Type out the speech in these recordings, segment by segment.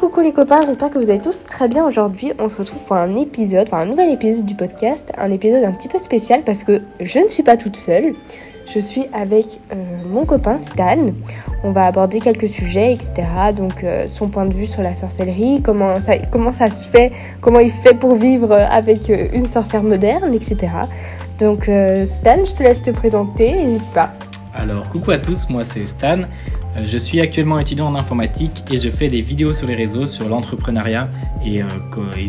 Coucou les copains, j'espère que vous allez tous très bien aujourd'hui. On se retrouve pour un épisode, enfin un nouvel épisode du podcast, un épisode un petit peu spécial parce que je ne suis pas toute seule. Je suis avec euh, mon copain Stan. On va aborder quelques sujets, etc. Donc euh, son point de vue sur la sorcellerie, comment ça, comment ça se fait, comment il fait pour vivre avec euh, une sorcière moderne, etc. Donc Stan, je te laisse te présenter, n'hésite pas. Alors coucou à tous, moi c'est Stan. Je suis actuellement étudiant en informatique et je fais des vidéos sur les réseaux sur l'entrepreneuriat et, euh,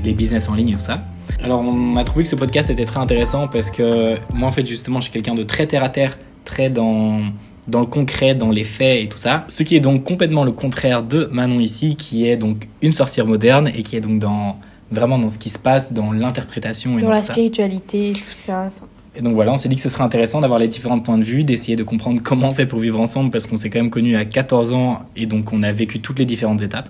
les business en ligne et tout ça. Alors on a trouvé que ce podcast était très intéressant parce que moi en fait justement je suis quelqu'un de très terre à terre, très dans, dans le concret, dans les faits et tout ça. Ce qui est donc complètement le contraire de Manon ici qui est donc une sorcière moderne et qui est donc dans vraiment dans ce qui se passe, dans l'interprétation et dans, la spiritualité, tout ça. Et donc voilà, on s'est dit que ce serait intéressant d'avoir les différents points de vue, d'essayer de comprendre comment on fait pour vivre ensemble, parce qu'on s'est quand même connus à 14 ans et donc on a vécu toutes les différentes étapes.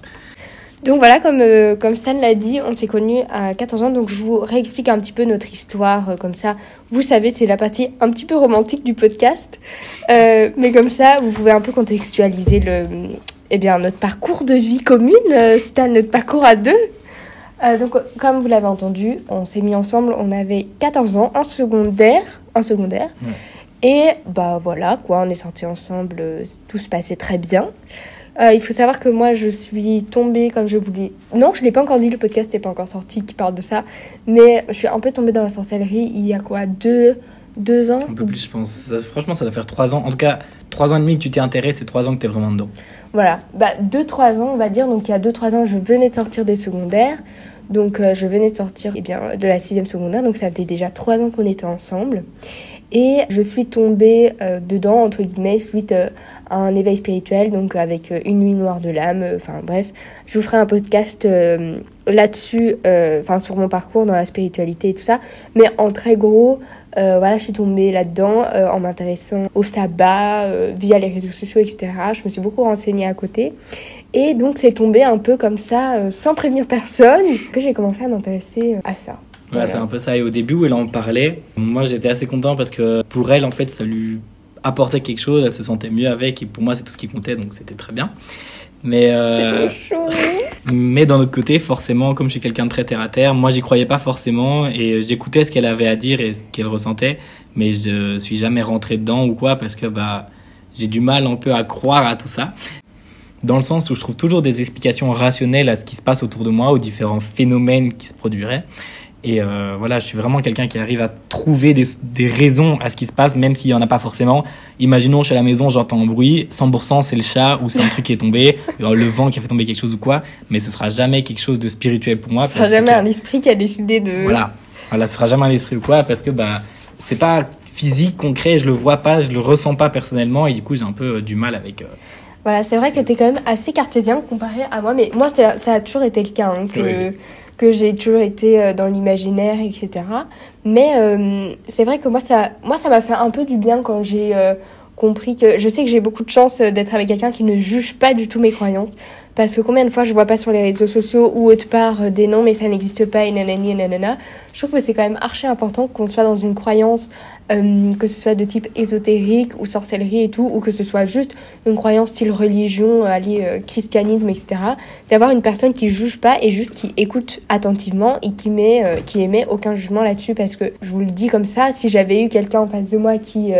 Donc voilà, comme, euh, comme Stan l'a dit, on s'est connus à 14 ans, donc je vous réexplique un petit peu notre histoire, euh, comme ça, vous savez, c'est la partie un petit peu romantique du podcast, euh, mais comme ça, vous pouvez un peu contextualiser le, eh bien, notre parcours de vie commune, Stan, notre parcours à deux. Euh, donc, comme vous l'avez entendu, on s'est mis ensemble, on avait 14 ans, en secondaire. En secondaire. Et bah voilà, quoi, on est sortis ensemble, euh, tout se passait très bien. Euh, il faut savoir que moi, je suis tombée comme je voulais. Non, je ne l'ai pas encore dit, le podcast n'est pas encore sorti qui parle de ça. Mais je suis un peu tombée dans la sorcellerie il y a quoi Deux, deux ans Un peu plus, je pense. franchement, ça doit faire trois ans. En tout cas, trois ans et demi que tu t'es intéressé et trois ans que tu es vraiment dedans. Voilà, bah, 2-3 ans, on va dire. Donc, il y a 2-3 ans, je venais de sortir des secondaires. Donc, euh, je venais de sortir eh bien, de la 6 secondaire. Donc, ça faisait déjà 3 ans qu'on était ensemble. Et je suis tombée euh, dedans, entre guillemets, suite euh, à un éveil spirituel, donc avec une nuit noire de l'âme. Enfin, bref, je vous ferai un podcast là-dessus, enfin, sur mon parcours dans la spiritualité et tout ça. Mais en très gros, euh, voilà, je suis tombée là-dedans euh, en m'intéressant au sabbat, euh, via les réseaux sociaux, etc. Je me suis beaucoup renseignée à côté. Et donc, c'est tombé un peu comme ça, sans prévenir personne, que j'ai commencé à m'intéresser à ça. Voilà, c'est un peu ça. Et au début où elle en parlait, moi j'étais assez content parce que pour elle, en fait, ça lui apportait quelque chose, elle se sentait mieux avec. Et pour moi, c'est tout ce qui comptait, donc c'était très bien. Mais, euh, mais d'un autre côté, forcément, comme je suis quelqu'un de très terre à terre, moi j'y croyais pas forcément et j'écoutais ce qu'elle avait à dire et ce qu'elle ressentait, mais je suis jamais rentré dedans ou quoi parce que bah j'ai du mal un peu à croire à tout ça. Dans le sens où je trouve toujours des explications rationnelles à ce qui se passe autour de moi, aux différents phénomènes qui se produiraient. Et euh, voilà, je suis vraiment quelqu'un qui arrive à trouver des, des, raisons à ce qui se passe, même s'il n'y en a pas forcément. Imaginons, je suis à la maison, j'entends un bruit, 100% c'est le chat ou c'est un truc qui est tombé, euh, le vent qui a fait tomber quelque chose ou quoi, mais ce sera jamais quelque chose de spirituel pour moi. Ce sera jamais un esprit qui a décidé de... Voilà, voilà ce sera jamais un esprit ou quoi, parce que bah, c'est pas physique, concret, je le vois pas, je le ressens pas personnellement, et du coup j'ai un peu euh, du mal avec... voilà, c'est vrai que tu es quand même assez cartésien comparé à moi, mais moi ça a toujours été le cas. Hein, que que j'ai toujours été euh, dans l'imaginaire, etc. Mais euh, c'est vrai que moi, ça moi, ça m'a fait un peu du bien quand j'ai euh, compris que je sais que j'ai beaucoup de chance d'être avec quelqu'un qui ne juge pas du tout mes croyances. Parce que combien de fois je vois pas sur les réseaux sociaux ou autre part des noms mais ça n'existe pas et nanani et nanana. Je trouve que c'est quand même archi important qu'on soit dans une croyance euh, que ce soit de type ésotérique ou sorcellerie et tout, ou que ce soit juste une croyance style religion, alliée euh, christianisme, etc. D'avoir une personne qui juge pas et juste qui écoute attentivement et qui met, euh, qui émet aucun jugement là-dessus, parce que je vous le dis comme ça, si j'avais eu quelqu'un en face de moi qui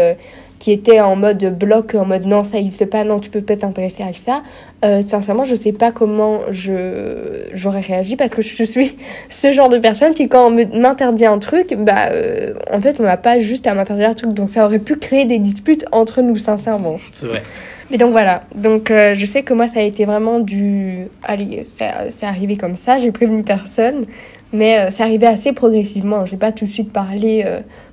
qui était en mode bloc, en mode non, ça n'existe pas, non, tu peux peut-être t'intéresser à ça. Euh, sincèrement, je sais pas comment je j'aurais réagi parce que je suis ce genre de personne qui, quand on m'interdit un truc, bah, euh, en fait, on n'a pas juste à m'interdire un truc. Donc, ça aurait pu créer des disputes entre nous, sincèrement. C'est vrai. Mais donc voilà, donc euh, je sais que moi ça a été vraiment du... Allez, c'est arrivé comme ça, j'ai prévenu personne, mais c'est arrivé assez progressivement. J'ai pas tout de suite parlé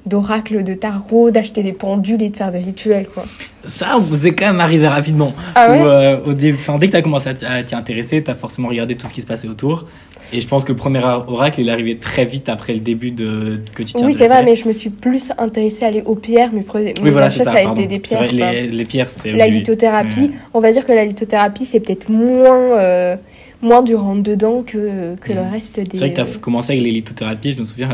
d'oracle, de tarot, d'acheter des pendules et de faire des rituels, quoi. Ça, vous est quand même arrivé rapidement. Ah ouais euh, au début, dès que tu as commencé à t'y intéresser, tu as forcément regardé tout ce qui se passait autour. Et je pense que le premier oracle, il est arrivé très vite après le début de que tu t'y Oui, c'est vrai, mais je me suis plus intéressée à aller aux pierres. Mais oui, voilà, ça, ça, a été des pierres. les, les, pierres, c'est... La lithothérapie, on va dire que la lithothérapie, c'est peut-être moins... Euh, moins du rentre-dedans que, que le mm. reste des... C'est vrai que tu as commencé avec les lithothérapies, je me souviens,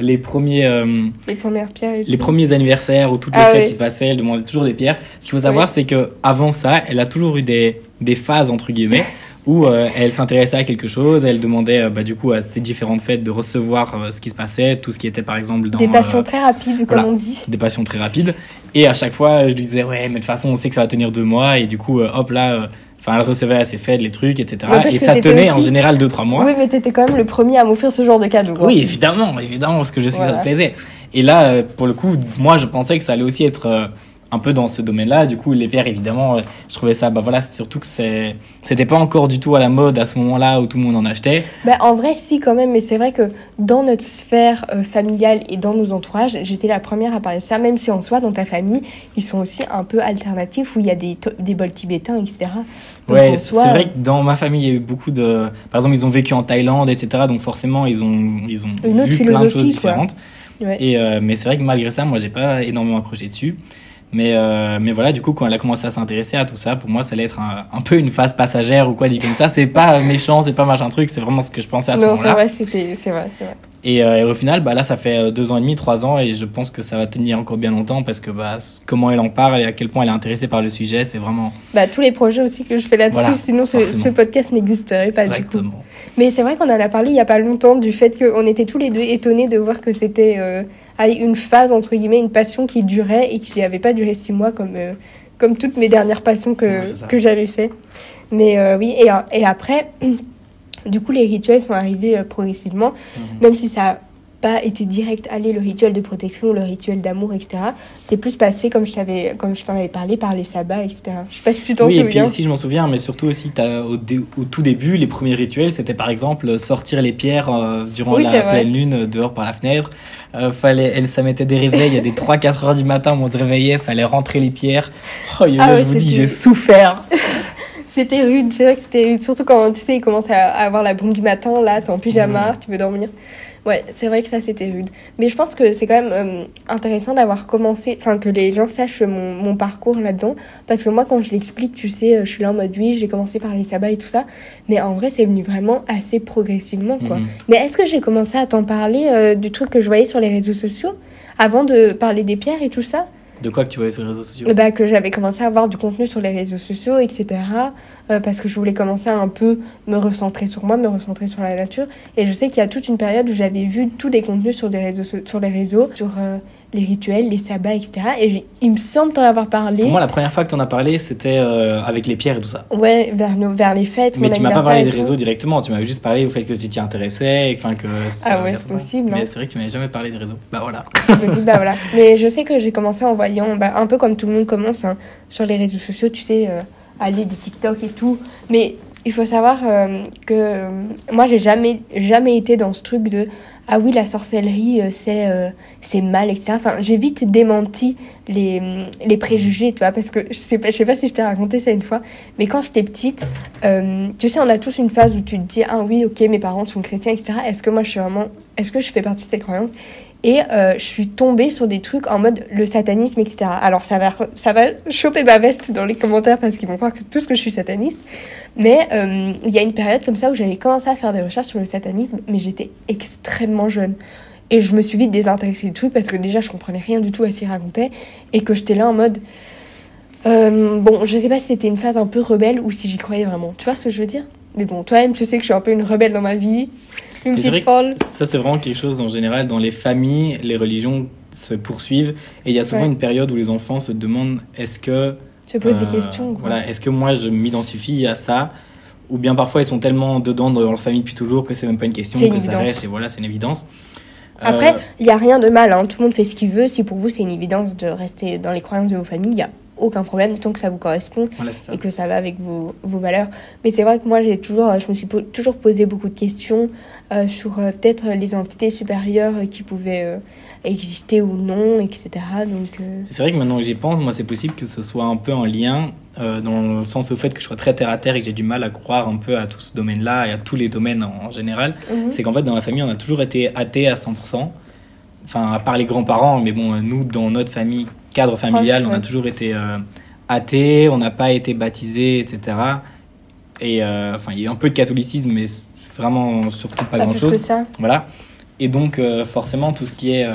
les premiers... Euh, les premières pierres. Les premiers anniversaires ou toutes les ah fêtes qui se passaient, elle demandait toujours des pierres. Ce qu'il faut savoir, c'est que avant ça, elle a toujours eu des, des phases, entre guillemets, où euh, elle s'intéressait à quelque chose, elle demandait euh, bah, du coup à ces différentes fêtes de recevoir euh, ce qui se passait, tout ce qui était par exemple dans Des passions euh, très rapides, comme voilà. on dit. des passions très rapides. Et à chaque fois, je lui disais ouais, mais de toute façon, on sait que ça va tenir deux mois, et du coup, euh, hop là, euh, enfin, elle recevait à ses fêtes les trucs, etc. Et ça tenait en général deux trois mois. Oui, mais t'étais quand même le premier à m'offrir ce genre de cadeau. Oui, évidemment, évidemment, parce que je sais que ça te plaisait. Et là, euh, pour le coup, moi, je pensais que ça allait aussi être euh, un peu dans ce domaine-là. Du coup, les pierres, évidemment, euh, je trouvais ça, bah voilà, surtout que c'est, c'était pas encore du tout à la mode à ce moment-là où tout le monde en achetait. Bah, en vrai, si, quand même, mais c'est vrai que dans notre sphère euh, familiale et dans nos entourages, j'étais la première à parler de ça, même si en soi, dans ta famille, ils sont aussi un peu alternatifs, où il y a des, des bols tibétains, etc. Donc, ouais, c'est soi, vrai que dans ma famille, il y a eu beaucoup de, par exemple, ils ont vécu en Thaïlande, etc. Donc forcément, ils ont, ils ont Une autre vu plein de choses différentes. Ouais. Et euh, mais c'est vrai que malgré ça, moi, j'ai pas énormément accroché dessus. Mais, euh, mais voilà, du coup, quand elle a commencé à s'intéresser à tout ça, pour moi, ça allait être un, un peu une phase passagère ou quoi, dit comme ça. C'est pas méchant, c'est pas machin truc, c'est vraiment ce que je pensais à ce non, c'est moment-là. vrai, c'était, c'est vrai, c'est vrai. Et, euh, et au final, bah là, ça fait euh, deux ans et demi, trois ans, et je pense que ça va tenir encore bien longtemps parce que bah, comment elle en parle et à quel point elle est intéressée par le sujet, c'est vraiment Bah, tous les projets aussi que je fais là-dessus, Voilà, sinon ce, podcast n'existerait pas du coup. exactement. Mais c'est vrai qu'on en a parlé il y a pas longtemps du fait qu'on était tous les deux étonnés de voir que c'était euh, allez, une phase, entre guillemets, une passion qui durait et qui n'avait pas duré six mois comme, euh, comme toutes mes dernières passions que, Ouais, que j'avais fait. Mais euh, oui, et, et après, du coup, les rituels sont arrivés euh, progressivement, Mhm. même si ça pas été direct, allez, le rituel de protection, le rituel d'amour, etc. C'est plus passé, comme je t'avais, comme je t'en avais parlé, par les sabbats, etc. Je sais pas si tu t'en Oui, et souviens. puis si je m'en souviens, mais surtout aussi t'as- au, tout début, les premiers rituels, c'était par exemple sortir les pierres euh, durant Oui, la pleine lune euh, dehors par la fenêtre. Euh, fallait, elle, ça mettait des réveils, il y a des 3-4 heures du matin, on se réveillait, fallait rentrer les pierres. Oh, yo, Ah là, ouais, je vous dis, j'ai souffert. C'était rude, c'est vrai que c'était rude. Surtout quand tu sais, il commence à à avoir la brume du matin, là, t'es en pyjama, tu veux dormir. Ouais, c'est vrai que ça c'était rude. Mais je pense que c'est quand même euh, intéressant d'avoir commencé, enfin que les gens sachent mon, mon parcours là-dedans. Parce que moi, quand je l'explique, tu sais, euh, je suis là en mode oui, j'ai commencé par les sabbats et tout ça. Mais en vrai, c'est venu vraiment assez progressivement, quoi. Mhm. Mais est-ce que j'ai commencé à t'en parler euh, du truc que je voyais sur les réseaux sociaux avant de parler des pierres et tout ça? De quoi que tu voyais sur les réseaux sociaux bah, que j'avais commencé à avoir du contenu sur les réseaux sociaux, etc. euh, parce que je voulais commencer à un peu me recentrer sur moi, me recentrer sur la nature. Et je sais qu'il y a toute une période où j'avais vu tous les contenus sur, réseaux, sur les réseaux, sur euh, les rituels, les sabbats, etc. Et il me semble t'en avoir parlé. Pour moi, la première fois que t'en as parlé, c'était euh, avec les pierres et tout ça. Ouais, vers, nos, vers les fêtes. Mais tu m'as pas parlé des tout. réseaux directement, tu m'avais juste parlé au fait que tu t'y intéressais, et que... Ah ouais, c'est possible, Mais hein. c'est vrai que tu m'avais jamais parlé des réseaux. Bah voilà. C'est possible, bah voilà. Mais je sais que j'ai commencé en voyant, bah, un peu comme tout le monde commence hein, sur les réseaux sociaux, tu sais, euh, aller des TikTok et tout. Mais il faut savoir euh, que moi, j'ai jamais, jamais été dans ce truc de ah oui, la sorcellerie, euh, c'est euh, c'est mal, etc. Enfin, j'ai vite démenti les, les préjugés, tu vois, parce que je sais pas, je sais pas si je t'ai raconté ça une fois, mais quand j'étais petite, euh, tu sais, on a tous une phase où tu te dis ah oui, ok, mes parents sont chrétiens, etc. Est-ce que moi, je suis vraiment, est-ce que je fais partie de cette croyance? Et je suis tombée sur des trucs en mode le satanisme, etc. Alors ça va, ça va choper ma veste dans les commentaires parce qu'ils vont croire que tout ce que je suis sataniste. Mais euh, il y a une période comme ça où j'avais commencé à faire des recherches sur le satanisme, mais j'étais extrêmement jeune. Et je me suis vite désintéressée du truc parce que déjà je comprenais rien du tout à ce qu'il racontait et que j'étais là en mode. euh, bon, je sais pas si c'était une phase un peu rebelle ou si j'y croyais vraiment. Tu vois ce que je veux dire? Mais bon, toi-même, tu sais que je suis un peu une rebelle dans ma vie. Une vrai petite folle. ça, c'est vraiment quelque chose en général dans les familles, les religions se poursuivent et il y a souvent Ouais. une période où les enfants se demandent est-ce que Se pose euh, des questions. quoi. voilà est-ce que moi je m'identifie à ça ou bien parfois ils sont tellement dedans dans leur famille depuis toujours que c'est même pas une question C'est que une ça reste et voilà c'est une évidence Après, Euh, il n'y a rien de mal, hein. tout le monde fait ce qu'il veut. Si pour vous c'est une évidence de rester dans les croyances de vos familles, il n'y a aucun problème tant que ça vous correspond voilà c'est ça et que ça va avec vos, vos valeurs. Mais c'est vrai que moi, j'ai toujours, je me suis po- toujours posé beaucoup de questions euh, sur euh, peut-être les entités supérieures euh, qui pouvaient euh, exister ou non, etc. Donc, euh, C'est vrai que maintenant que j'y pense, moi, c'est possible que ce soit un peu en lien, euh, dans le sens au fait que je sois très terre à terre et que j'ai du mal à croire un peu à tout ce domaine-là et à tous les domaines en, en général. mhm. C'est qu'en fait, dans la famille, on a toujours été athée à 100%. Enfin, à part les grands-parents, mais bon, nous, dans notre famille, cadre familial, Proche, on a ouais. toujours été euh, athée, on n'a pas été baptisé, etc. Et euh, enfin, il y a un peu de catholicisme, mais vraiment surtout pas grand-chose. Voilà. Et donc, euh, forcément, tout ce qui est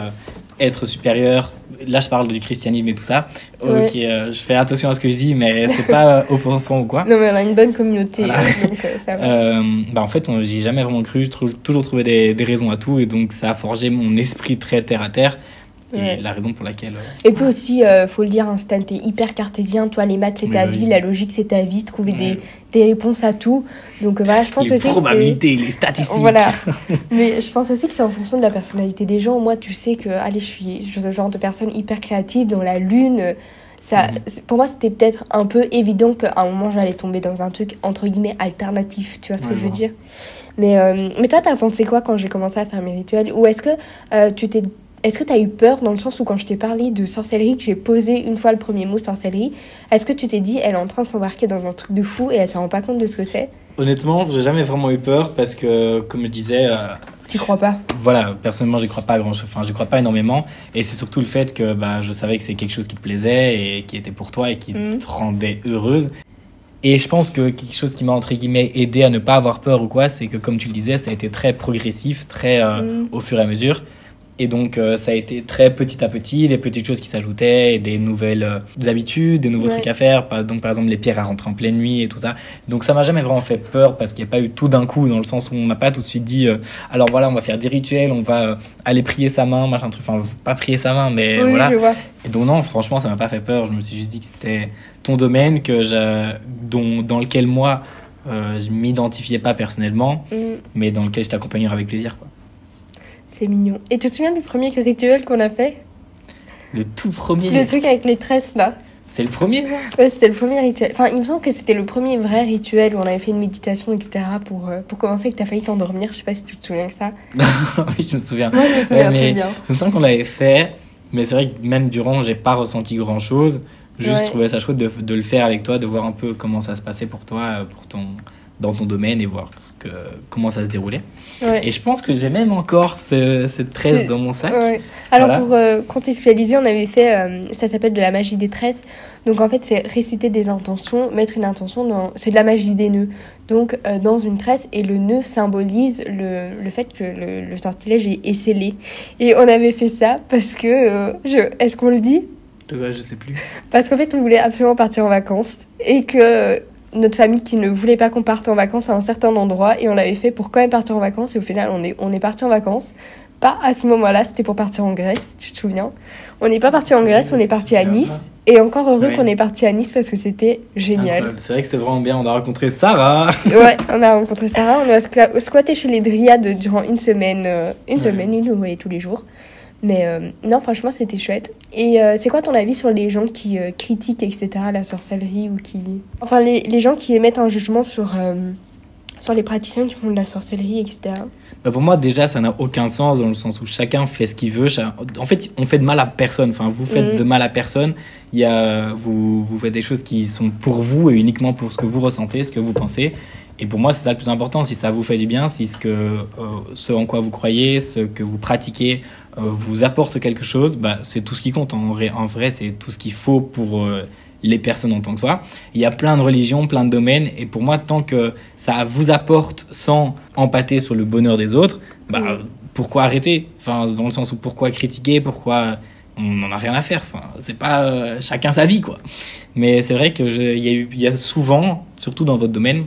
être supérieur. Là, je parle du christianisme et tout ça. Ouais. Ok, je fais attention à ce que je dis, mais c'est pas offensant ou quoi. Non, mais on a une bonne communauté, Voilà. donc ça va. Bah en fait, j'y ai jamais vraiment cru. J'ai toujours trouvé des, des raisons à tout, et donc ça a forgé mon esprit très terre à terre. Et la raison pour laquelle. euh, Et puis aussi, euh, faut le dire, Instant, t'es hyper cartésien. Toi, les maths, c'est Oui, ta oui. vie, la logique, c'est ta vie, trouver des, des réponses à tout. Donc euh, voilà, je pense les aussi que c'est- probabilités, les statistiques. Voilà. Mais je pense aussi que c'est en fonction de la personnalité des gens. Moi, tu sais que, allez, je suis je suis ce genre de personne hyper créative dans la lune. Ça, Mhm. Pour moi, c'était peut-être un peu évident qu'à un moment, j'allais tomber dans un truc, entre guillemets, alternatif. Tu vois ce Ouais, que je veux dire? Mais, euh, mais toi, t'as pensé quoi quand j'ai commencé à faire mes rituels? Ou est-ce que euh, tu t'es... Est-ce que tu as eu peur dans le sens où quand je t'ai parlé de sorcellerie, que j'ai posé une fois le premier mot sorcellerie, est-ce que tu t'es dit elle est en train de s'embarquer dans un truc de fou et elle se rend pas compte de ce que c'est? Honnêtement, j'ai jamais vraiment eu peur parce que, comme je disais, euh, Tu crois pas? voilà, personnellement, j'y crois pas grand. Enfin, j'y crois pas énormément. Et c'est surtout le fait que bah, je savais que c'est quelque chose qui te plaisait et qui était pour toi et qui Mhm. te rendait heureuse. Et je pense que quelque chose qui m'a, entre guillemets, aidé à ne pas avoir peur ou quoi, c'est que, comme tu le disais, ça a été très progressif, très euh, Mhm. au fur et à mesure. Et donc, euh, ça a été très petit à petit, des petites choses qui s'ajoutaient, et des nouvelles euh, habitudes, des nouveaux Ouais. trucs à faire. Par- Donc, par exemple, les pierres à rentrer en pleine nuit et tout ça. Donc, ça m'a jamais vraiment fait peur parce qu'il n'y a pas eu tout d'un coup, dans le sens où on m'a pas tout de suite dit, euh, alors voilà, on va faire des rituels, on va aller prier sa main, machin truc. Enfin, pas prier sa main, mais Oui, voilà. je vois. Et donc, non, franchement, ça m'a pas fait peur. Je me suis juste dit que c'était ton domaine, que je, dont, dans lequel moi, je m'identifiais pas personnellement, Mhm. mais dans lequel je t'accompagnerai avec plaisir, quoi. C'est mignon. Et tu te souviens du premier rituel qu'on a fait? Le tout premier. Le truc avec les tresses là C'est le premier, ça? Ouais, c'était le premier rituel. Enfin, il me semble que c'était le premier vrai rituel où on avait fait une méditation, etc. pour, euh, pour commencer que t'as failli t'endormir. Je sais pas si tu te souviens de ça. Oui, je me souviens. Moi, je me souviens Ouais, mais bien. Je me sens qu'on l'avait fait, mais c'est vrai que même durant, j'ai pas ressenti grand chose. Juste Ouais. trouvé ça chouette de, de le faire avec toi, de voir un peu comment ça se passait pour toi, euh, pour ton, dans ton domaine et voir ce que, comment ça se déroulait. Ouais. Et je pense que j'ai même encore ce, cette tresse dans mon sac. Ouais. Alors Voilà. pour euh, contextualiser, on avait fait, euh, ça s'appelle de la magie des tresses. Donc en fait, c'est réciter des intentions, mettre une intention dans, c'est de la magie des nœuds. Donc euh, dans une tresse et le nœud symbolise le, le fait que le, le sortilège est, est scellé. Et on avait fait ça parce que, euh, je, est-ce qu'on le dit? Ouais, je sais plus. Parce qu'en fait, on voulait absolument partir en vacances et que notre famille qui ne voulait pas qu'on parte en vacances à un certain endroit et on l'avait fait pour quand même partir en vacances et au final, on est, on est parti en vacances. Pas à ce moment-là, c'était pour partir en Grèce, tu te souviens On n'est pas parti en Grèce, on est parti à Nice. Et encore heureux qu'on est parti à Nice parce que c'était génial. C'est vrai que c'était vraiment bien. On a rencontré Sarah. ouais, on a rencontré Sarah, on a squa- squatté chez les Dryades durant une semaine, euh, une semaine, nous voyaient tous les jours. Mais euh, non, franchement, c'était chouette. Et euh, c'est quoi ton avis sur les gens qui euh, critiquent, etc., la sorcellerie ou qui... Enfin, les, les gens qui émettent un jugement sur, sur les praticiens qui font de la sorcellerie, etc. Bah, pour moi, déjà, ça n'a aucun sens dans le sens où chacun fait ce qu'il veut. En fait, on fait de mal à personne. Enfin, vous faites Mhm. de mal à personne. Il y a, vous, vous faites des choses qui sont pour vous et uniquement pour ce que vous ressentez, ce que vous pensez. Et pour moi, c'est ça le plus important. Si ça vous fait du bien, si ce, que, ce en quoi vous croyez, ce que vous pratiquez vous apporte quelque chose, bah, c'est tout ce qui compte. En vrai, en vrai c'est tout ce qu'il faut pour euh, les personnes en tant que soi. Il y a plein de religions, plein de domaines. Et pour moi, tant que ça vous apporte sans empâter sur le bonheur des autres, bah, Mhm. pourquoi arrêter? Enfin, dans le sens où pourquoi critiquer Pourquoi on n'en a rien à faire? Enfin, c'est pas euh, chacun sa vie, quoi. Mais c'est vrai que il y, a y souvent, surtout dans votre domaine,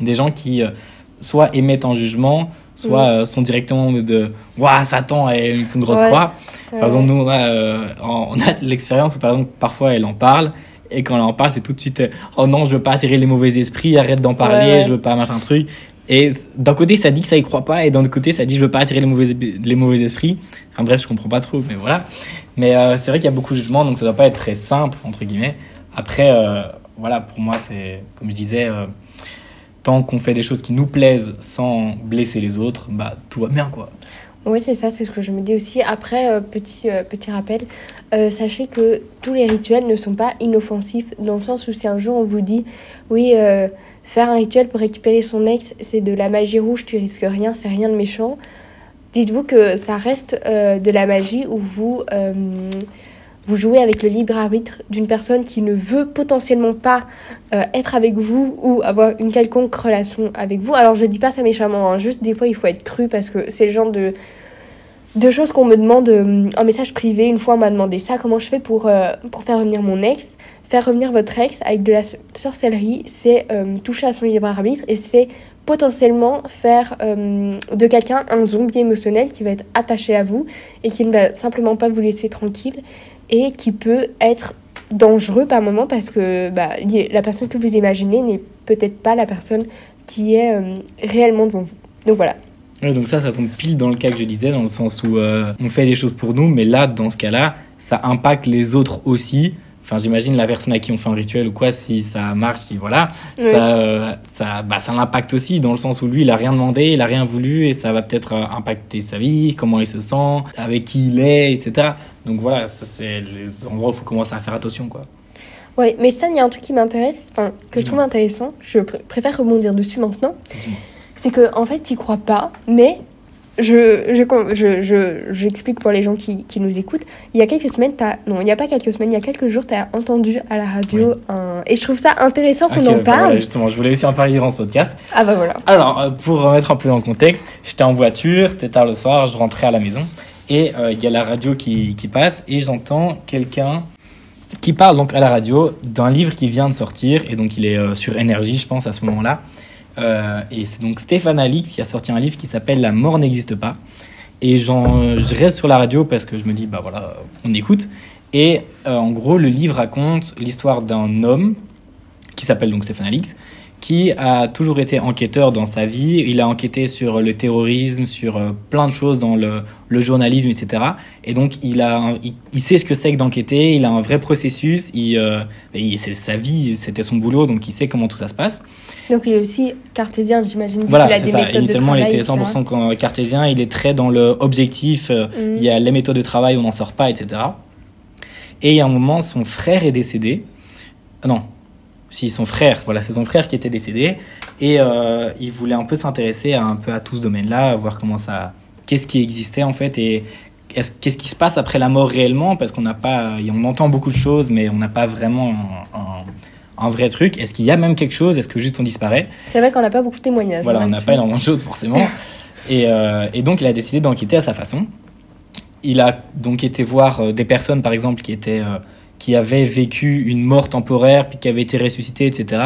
des gens qui euh, soit émettent un jugement, soit euh, sont directement de Waouh, Satan est une, grosse Ouais. croix. Par exemple, nous, on a, euh, on a l'expérience où, par exemple, parfois elle en parle. Et quand elle en parle, c'est tout de suite euh, Oh non, je veux pas attirer les mauvais esprits, arrête d'en parler, Ouais, ouais. je veux pas machin truc. Et d'un côté, ça dit que ça y croit pas, et d'un autre côté, ça dit je veux pas attirer les mauvais, les mauvais esprits. Enfin bref, je comprends pas trop, mais voilà. Mais euh, c'est vrai qu'il y a beaucoup de jugements, donc ça doit pas être très simple, entre guillemets. Après, euh, voilà, pour moi, c'est, comme je disais, euh, tant qu'on fait des choses qui nous plaisent sans blesser les autres, bah tout va bien, quoi. Oui, c'est ça, c'est ce que je me dis aussi. Après, euh, petit, euh, petit rappel, euh, sachez que tous les rituels ne sont pas inoffensifs, dans le sens où si un jour on vous dit, oui, faire un rituel pour récupérer son ex, c'est de la magie rouge, tu risques rien, c'est rien de méchant, dites-vous que ça reste de la magie où vous, vous jouez avec le libre arbitre d'une personne qui ne veut potentiellement pas euh, être avec vous ou avoir une quelconque relation avec vous. Alors je dis pas ça méchamment, hein, juste des fois il faut être cru parce que c'est le genre de choses qu'on me demande euh, en message privé. Une fois, on m'a demandé ça, comment je fais pour, euh, pour faire revenir mon ex? Faire revenir votre ex avec de la sorcellerie, c'est euh, toucher à son libre arbitre et c'est potentiellement faire de quelqu'un un zombie émotionnel qui va être attaché à vous et qui ne va simplement pas vous laisser tranquille et qui peut être dangereux par moment parce que bah, la personne que vous imaginez n'est peut-être pas la personne qui est réellement devant vous. Donc voilà, donc ça, ça tombe pile dans le cas que je disais, dans le sens où euh, on fait des choses pour nous, mais là, dans ce cas-là, ça impacte les autres aussi. Enfin, j'imagine la personne à qui on fait un rituel ou quoi, si ça marche, si voilà, ça, euh, ça, bah, ça l'impacte aussi, dans le sens où lui, il a rien demandé, il a rien voulu, et ça va peut-être euh, impacter sa vie, comment il se sent, avec qui il est, etc. Donc voilà, ça c'est les endroits où il faut commencer à faire attention, quoi. Ouais, mais ça, il y a un truc qui m'intéresse, enfin, que je trouve intéressant, je préfère rebondir dessus maintenant c'est que en fait, tu crois pas, mais je, je, je, j'explique pour les gens qui, qui, nous écoutent. Il y a quelques semaines, as, non, il n'y a pas quelques semaines, il y a quelques jours, tu as entendu à la radio un... Et je trouve ça intéressant qu'on en parle. justement, je voulais aussi en parler durant ce podcast. Ah bah voilà. Alors, euh, pour remettre un peu dans le contexte, j'étais en voiture, c'était tard le soir, je rentrais à la maison et euh, il y a la radio qui, qui passe et j'entends quelqu'un qui parle donc à la radio d'un livre qui vient de sortir et donc il est euh, sur énergie, je pense, à ce moment-là. Euh, et c'est donc Stéphane Alix qui a sorti un livre qui s'appelle La mort n'existe pas. Et je reste sur la radio parce que je me dis, bah voilà, on écoute. Et euh, en gros, le livre raconte l'histoire d'un homme qui s'appelle donc Stéphane Alix, qui a toujours été enquêteur dans sa vie. Il a enquêté sur le terrorisme, sur euh, plein de choses dans le, le journalisme, etc. Et donc, il, a, il, sait ce que c'est que d'enquêter, il a un vrai processus, il, euh, c'est sa vie, c'était son boulot, donc il sait comment tout ça se passe. Donc, il est aussi cartésien, j'imagine. Voilà, c'est ça. Initialement, il était 100% cartésien, il est très dans le objectif, euh, mhm. il y a les méthodes de travail, on n'en sort pas, etc. Et il y a un moment, son frère est décédé. Non, si son frère, voilà, c'est son frère qui était décédé, et euh, il voulait un peu s'intéresser un peu à tout ce domaine-là, voir comment ça, qu'est-ce qui existait en fait, et qu'est-ce qui se passe après la mort réellement, parce qu'on n'a pas, on entend beaucoup de choses, mais on n'a pas vraiment un, un, vrai truc. Est-ce qu'il y a même quelque chose? Est-ce que juste on disparaît? C'est vrai qu'on n'a pas beaucoup de témoignages. Voilà, on n'a pas énormément de choses forcément, et, euh, et donc il a décidé d'enquêter à sa façon. Il a donc été voir euh, des personnes, par exemple, qui étaient qui avait vécu une mort temporaire, puis qui avait été ressuscité, etc.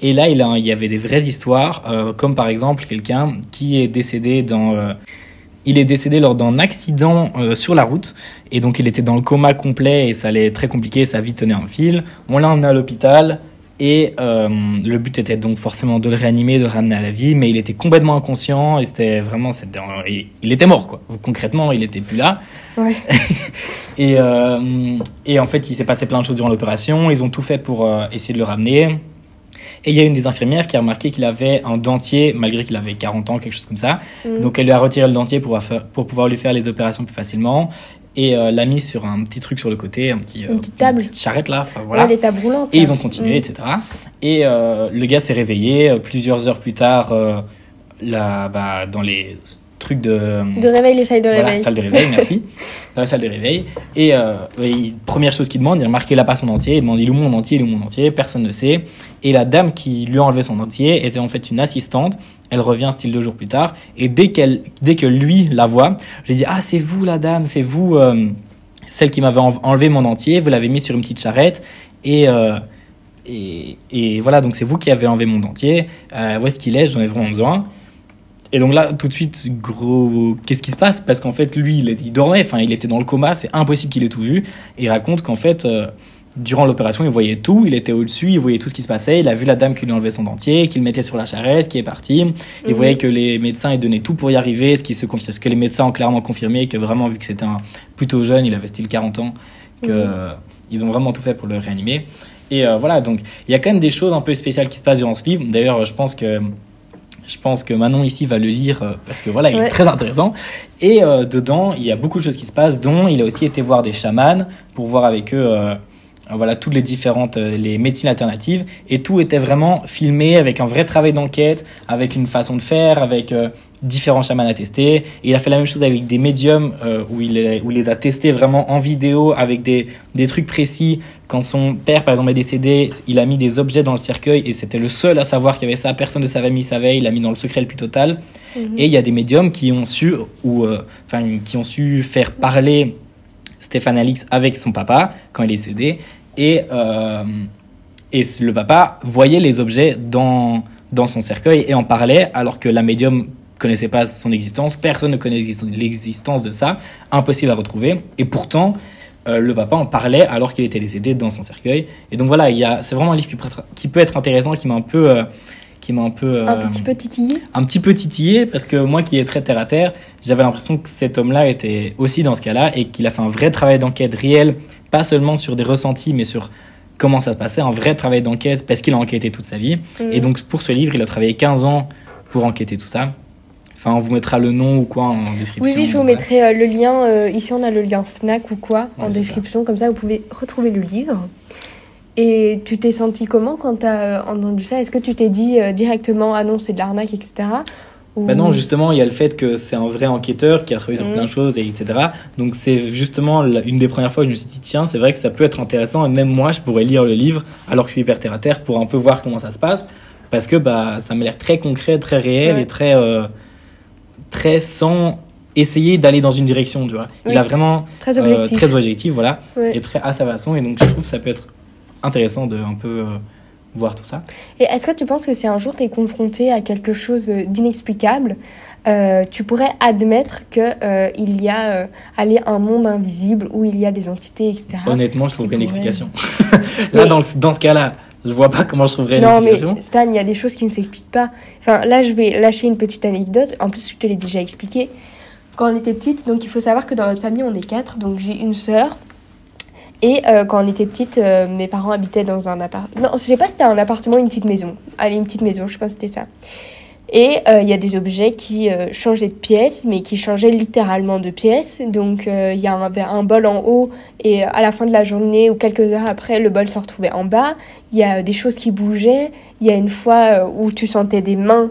Et là, il, a, il y avait des vraies histoires, euh, comme par exemple quelqu'un qui est décédé dans... Euh, il est décédé lors d'un accident euh, sur la route, et donc il était dans le coma complet, et ça allait être très compliqué, sa vie tenait un fil. On l'a emmené à l'hôpital, et euh, le but était donc forcément de le réanimer, de le ramener à la vie, mais il était complètement inconscient et c'était vraiment, il était mort quoi. Concrètement, il était plus là. Ouais. et, euh, et en fait, il s'est passé plein de choses durant l'opération. Ils ont tout fait pour euh, essayer de le ramener. Et il y a une des infirmières qui a remarqué qu'il avait un dentier, malgré qu'il avait 40 ans, quelque chose comme ça. Mm. Donc elle lui a retiré le dentier pour, pour pouvoir lui faire les opérations plus facilement et euh, l'a mis sur un petit truc sur le côté, un petit, euh, une petite table, charrette là, voilà. des tables roulantes. Et ils ont continué, mm. etc. Et euh, le gars s'est réveillé plusieurs heures plus tard, là, bah, dans les trucs de de réveil, les salles de voilà, salle de réveil, merci, dans la salle de réveil. Et première chose qu'il demande, il remarque qu'il n'a pas son dentier, il demande il est où mon dentier, il est où mon dentier, personne ne sait. Et la dame qui lui a enlevé son dentier était en fait une assistante elle revient style deux jours plus tard. Et dès, qu'elle, dès que lui la voit, je lui dis Ah, c'est vous la dame, c'est vous euh, celle qui m'avait enlevé mon entier, vous l'avez mis sur une petite charrette. Et, euh, et, et, voilà, donc c'est vous qui avez enlevé mon dentier. Euh, où est-ce qu'il est? J'en ai vraiment besoin. Et donc là, tout de suite, gros, qu'est-ce qui se passe? Parce qu'en fait, lui, il, il dormait, enfin, il était dans le coma, c'est impossible qu'il ait tout vu. Et il raconte qu'en fait, durant l'opération, il voyait tout, il était au-dessus, il voyait tout ce qui se passait, il a vu la dame qui lui enlevait son dentier, qu'il mettait sur la charrette, qui est parti. Il mhm. voyait que les médecins ils donnaient tout pour y arriver, ce, qui se, ce que les médecins ont clairement confirmé, que vraiment, vu que c'était un plutôt jeune, il avait style 40 ans, que mhm. ils ont vraiment tout fait pour le réanimer. Et euh, voilà, donc il y a quand même des choses un peu spéciales qui se passent durant ce livre. D'ailleurs, je pense que je pense que Manon ici va le lire euh, parce que voilà, il est très intéressant. Et euh, dedans, il y a beaucoup de choses qui se passent, dont il a aussi été voir des chamans pour voir avec eux voilà toutes les différentes les médecines alternatives et tout était vraiment filmé avec un vrai travail d'enquête avec une façon de faire avec différents chamans à tester. Et il a fait la même chose avec des médiums euh, où, il, où il les a testés vraiment en vidéo avec des, des trucs précis. Quand son père, par exemple, est décédé, il a mis des objets dans le cercueil et c'était le seul à savoir qu'il y avait ça. Personne de sa famille savait. Il l'a mis dans le secret le plus total. Mhm. Et il y a des médiums qui ont su, ou, euh, qui ont su faire parler Stéphane Alix avec son papa quand il est décédé. Et, euh, et le papa voyait les objets dans, dans son cercueil et en parlait alors que la médium connaissait pas son existence, personne ne connaît l'existence de ça, impossible à retrouver. Et pourtant, euh, le papa en parlait alors qu'il était décédé dans son cercueil. Et donc voilà, il y a, c'est vraiment un livre qui peut être, qui peut être intéressant, qui m'a un peu, euh, qui m'a un peu, euh, un petit peu titillé. Un petit peu titillé parce que moi qui est très terre à terre, j'avais l'impression que cet homme-là était aussi dans ce cas-là et qu'il a fait un vrai travail d'enquête réel, pas seulement sur des ressentis, mais sur comment ça se passait, un vrai travail d'enquête parce qu'il a enquêté toute sa vie. Mm. Et donc pour ce livre, il a travaillé 15 ans pour enquêter tout ça. Enfin, on vous mettra le nom ou quoi en description. Oui, oui, je vous mettrai euh, le lien. Euh, ici, on a le lien Fnac ou quoi en description. Comme ça, vous pouvez retrouver le livre. Et tu t'es senti comment quand tu as euh, entendu ça? Est-ce que tu t'es dit directement, ah non, c'est de l'arnaque, etc. Ou... Bah non, justement, il y a le fait que c'est un vrai enquêteur qui a travaillé sur mm. plein de choses, et etc. Donc c'est justement une des premières fois que je me suis dit, tiens, c'est vrai que ça peut être intéressant, et même moi, je pourrais lire le livre, alors que je suis hyper terre à terre, pour un peu voir comment ça se passe, parce que bah, ça m'a l'air très concret, très réel, et très très sans essayer d'aller dans une direction, tu vois. Il a vraiment très objectif, euh, très objectif voilà, et très à sa façon. Et donc, je trouve que ça peut être intéressant de un peu euh, voir tout ça. Et est-ce que tu penses que si un jour tu es confronté à quelque chose d'inexplicable, euh, tu pourrais admettre qu'il il y a aller un monde invisible où il y a des entités, etc. Honnêtement, je trouverais une explication. là, dans, dans ce cas-là, je vois pas comment je trouverais une non, mais Stan, il y a des choses qui ne s'expliquent pas. Enfin, là, je vais lâcher une petite anecdote. En plus, je te l'ai déjà expliqué. Quand on était petite, donc il faut savoir que dans notre famille, on est quatre. Donc j'ai une sœur. Et euh, quand on était petite, euh, mes parents habitaient dans un appartement. Non, je sais pas si c'était un appartement ou une petite maison. Allez, une petite maison, je pas si c'était ça. Et euh, il y a des objets qui euh, changeaient de pièce, mais qui changeaient littéralement de pièce. Donc euh, il y a un, un, bol en haut et à la fin de la journée ou quelques heures après, le bol se retrouvait en bas. Il y a des choses qui bougeaient. Il y a une fois où tu sentais des mains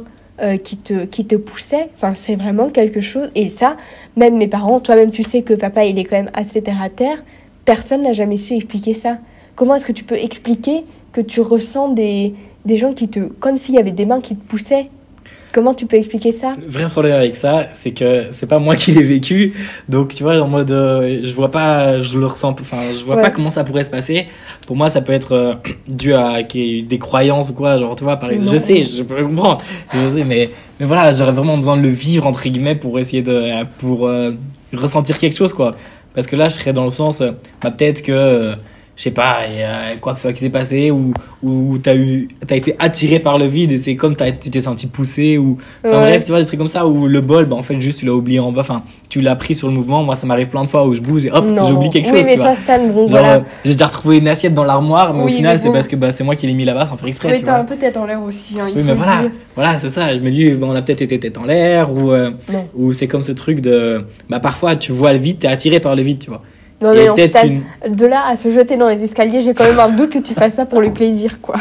qui, te, qui te poussaient. Enfin, c'est vraiment quelque chose. Et ça, même mes parents, toi-même tu sais que papa, il est quand même assez terre à terre. Personne n'a jamais su expliquer ça. Comment est-ce que tu peux expliquer que tu ressens des, des gens qui te... comme s'il y avait des mains qui te poussaient? Comment tu peux expliquer ça? Le vrai problème avec ça, c'est que c'est pas moi qui l'ai vécu. Donc, tu vois, en mode, euh, je vois pas, je le ressens, enfin, je vois pas comment ça pourrait se passer. Pour moi, ça peut être euh, dû à des croyances ou quoi. Genre, tu vois, par exemple, je sais, je peux comprendre. Je sais, mais, mais voilà, j'aurais vraiment besoin de le vivre, entre guillemets, pour essayer de, pour euh, ressentir quelque chose, quoi. Parce que là, je serais dans le sens, bah, peut-être que, je sais pas, quoi que ce soit qui s'est passé, ou, ou t'as eu, t'as été attiré par le vide et c'est comme t'as, tu t'es senti poussé, ou, enfin bref, tu vois, des trucs comme ça, où le bol, bah, en fait, juste tu l'as oublié en bas, enfin, tu l'as pris sur le mouvement. Moi, ça m'arrive plein de fois où je bouge et hop, j'oublie quelque oui, chose. Mais toi, Stan, bon, voilà. Euh, j'ai déjà retrouvé une assiette dans l'armoire, mais au final, c'est parce que bah, c'est moi qui l'ai mis là-bas sans faire exprès. Oui, t'as un peu tête en l'air aussi. Hein, oui, mais voilà, voilà, c'est ça. Je me dis, on a peut-être été tête en l'air, ou, euh, ou c'est comme ce truc de, bah, parfois, tu vois le vide, t'es attiré par le vide, tu vois. Non, mais non, de là à se jeter dans les escaliers, j'ai quand même un doute que tu fasses ça pour le plaisir, quoi.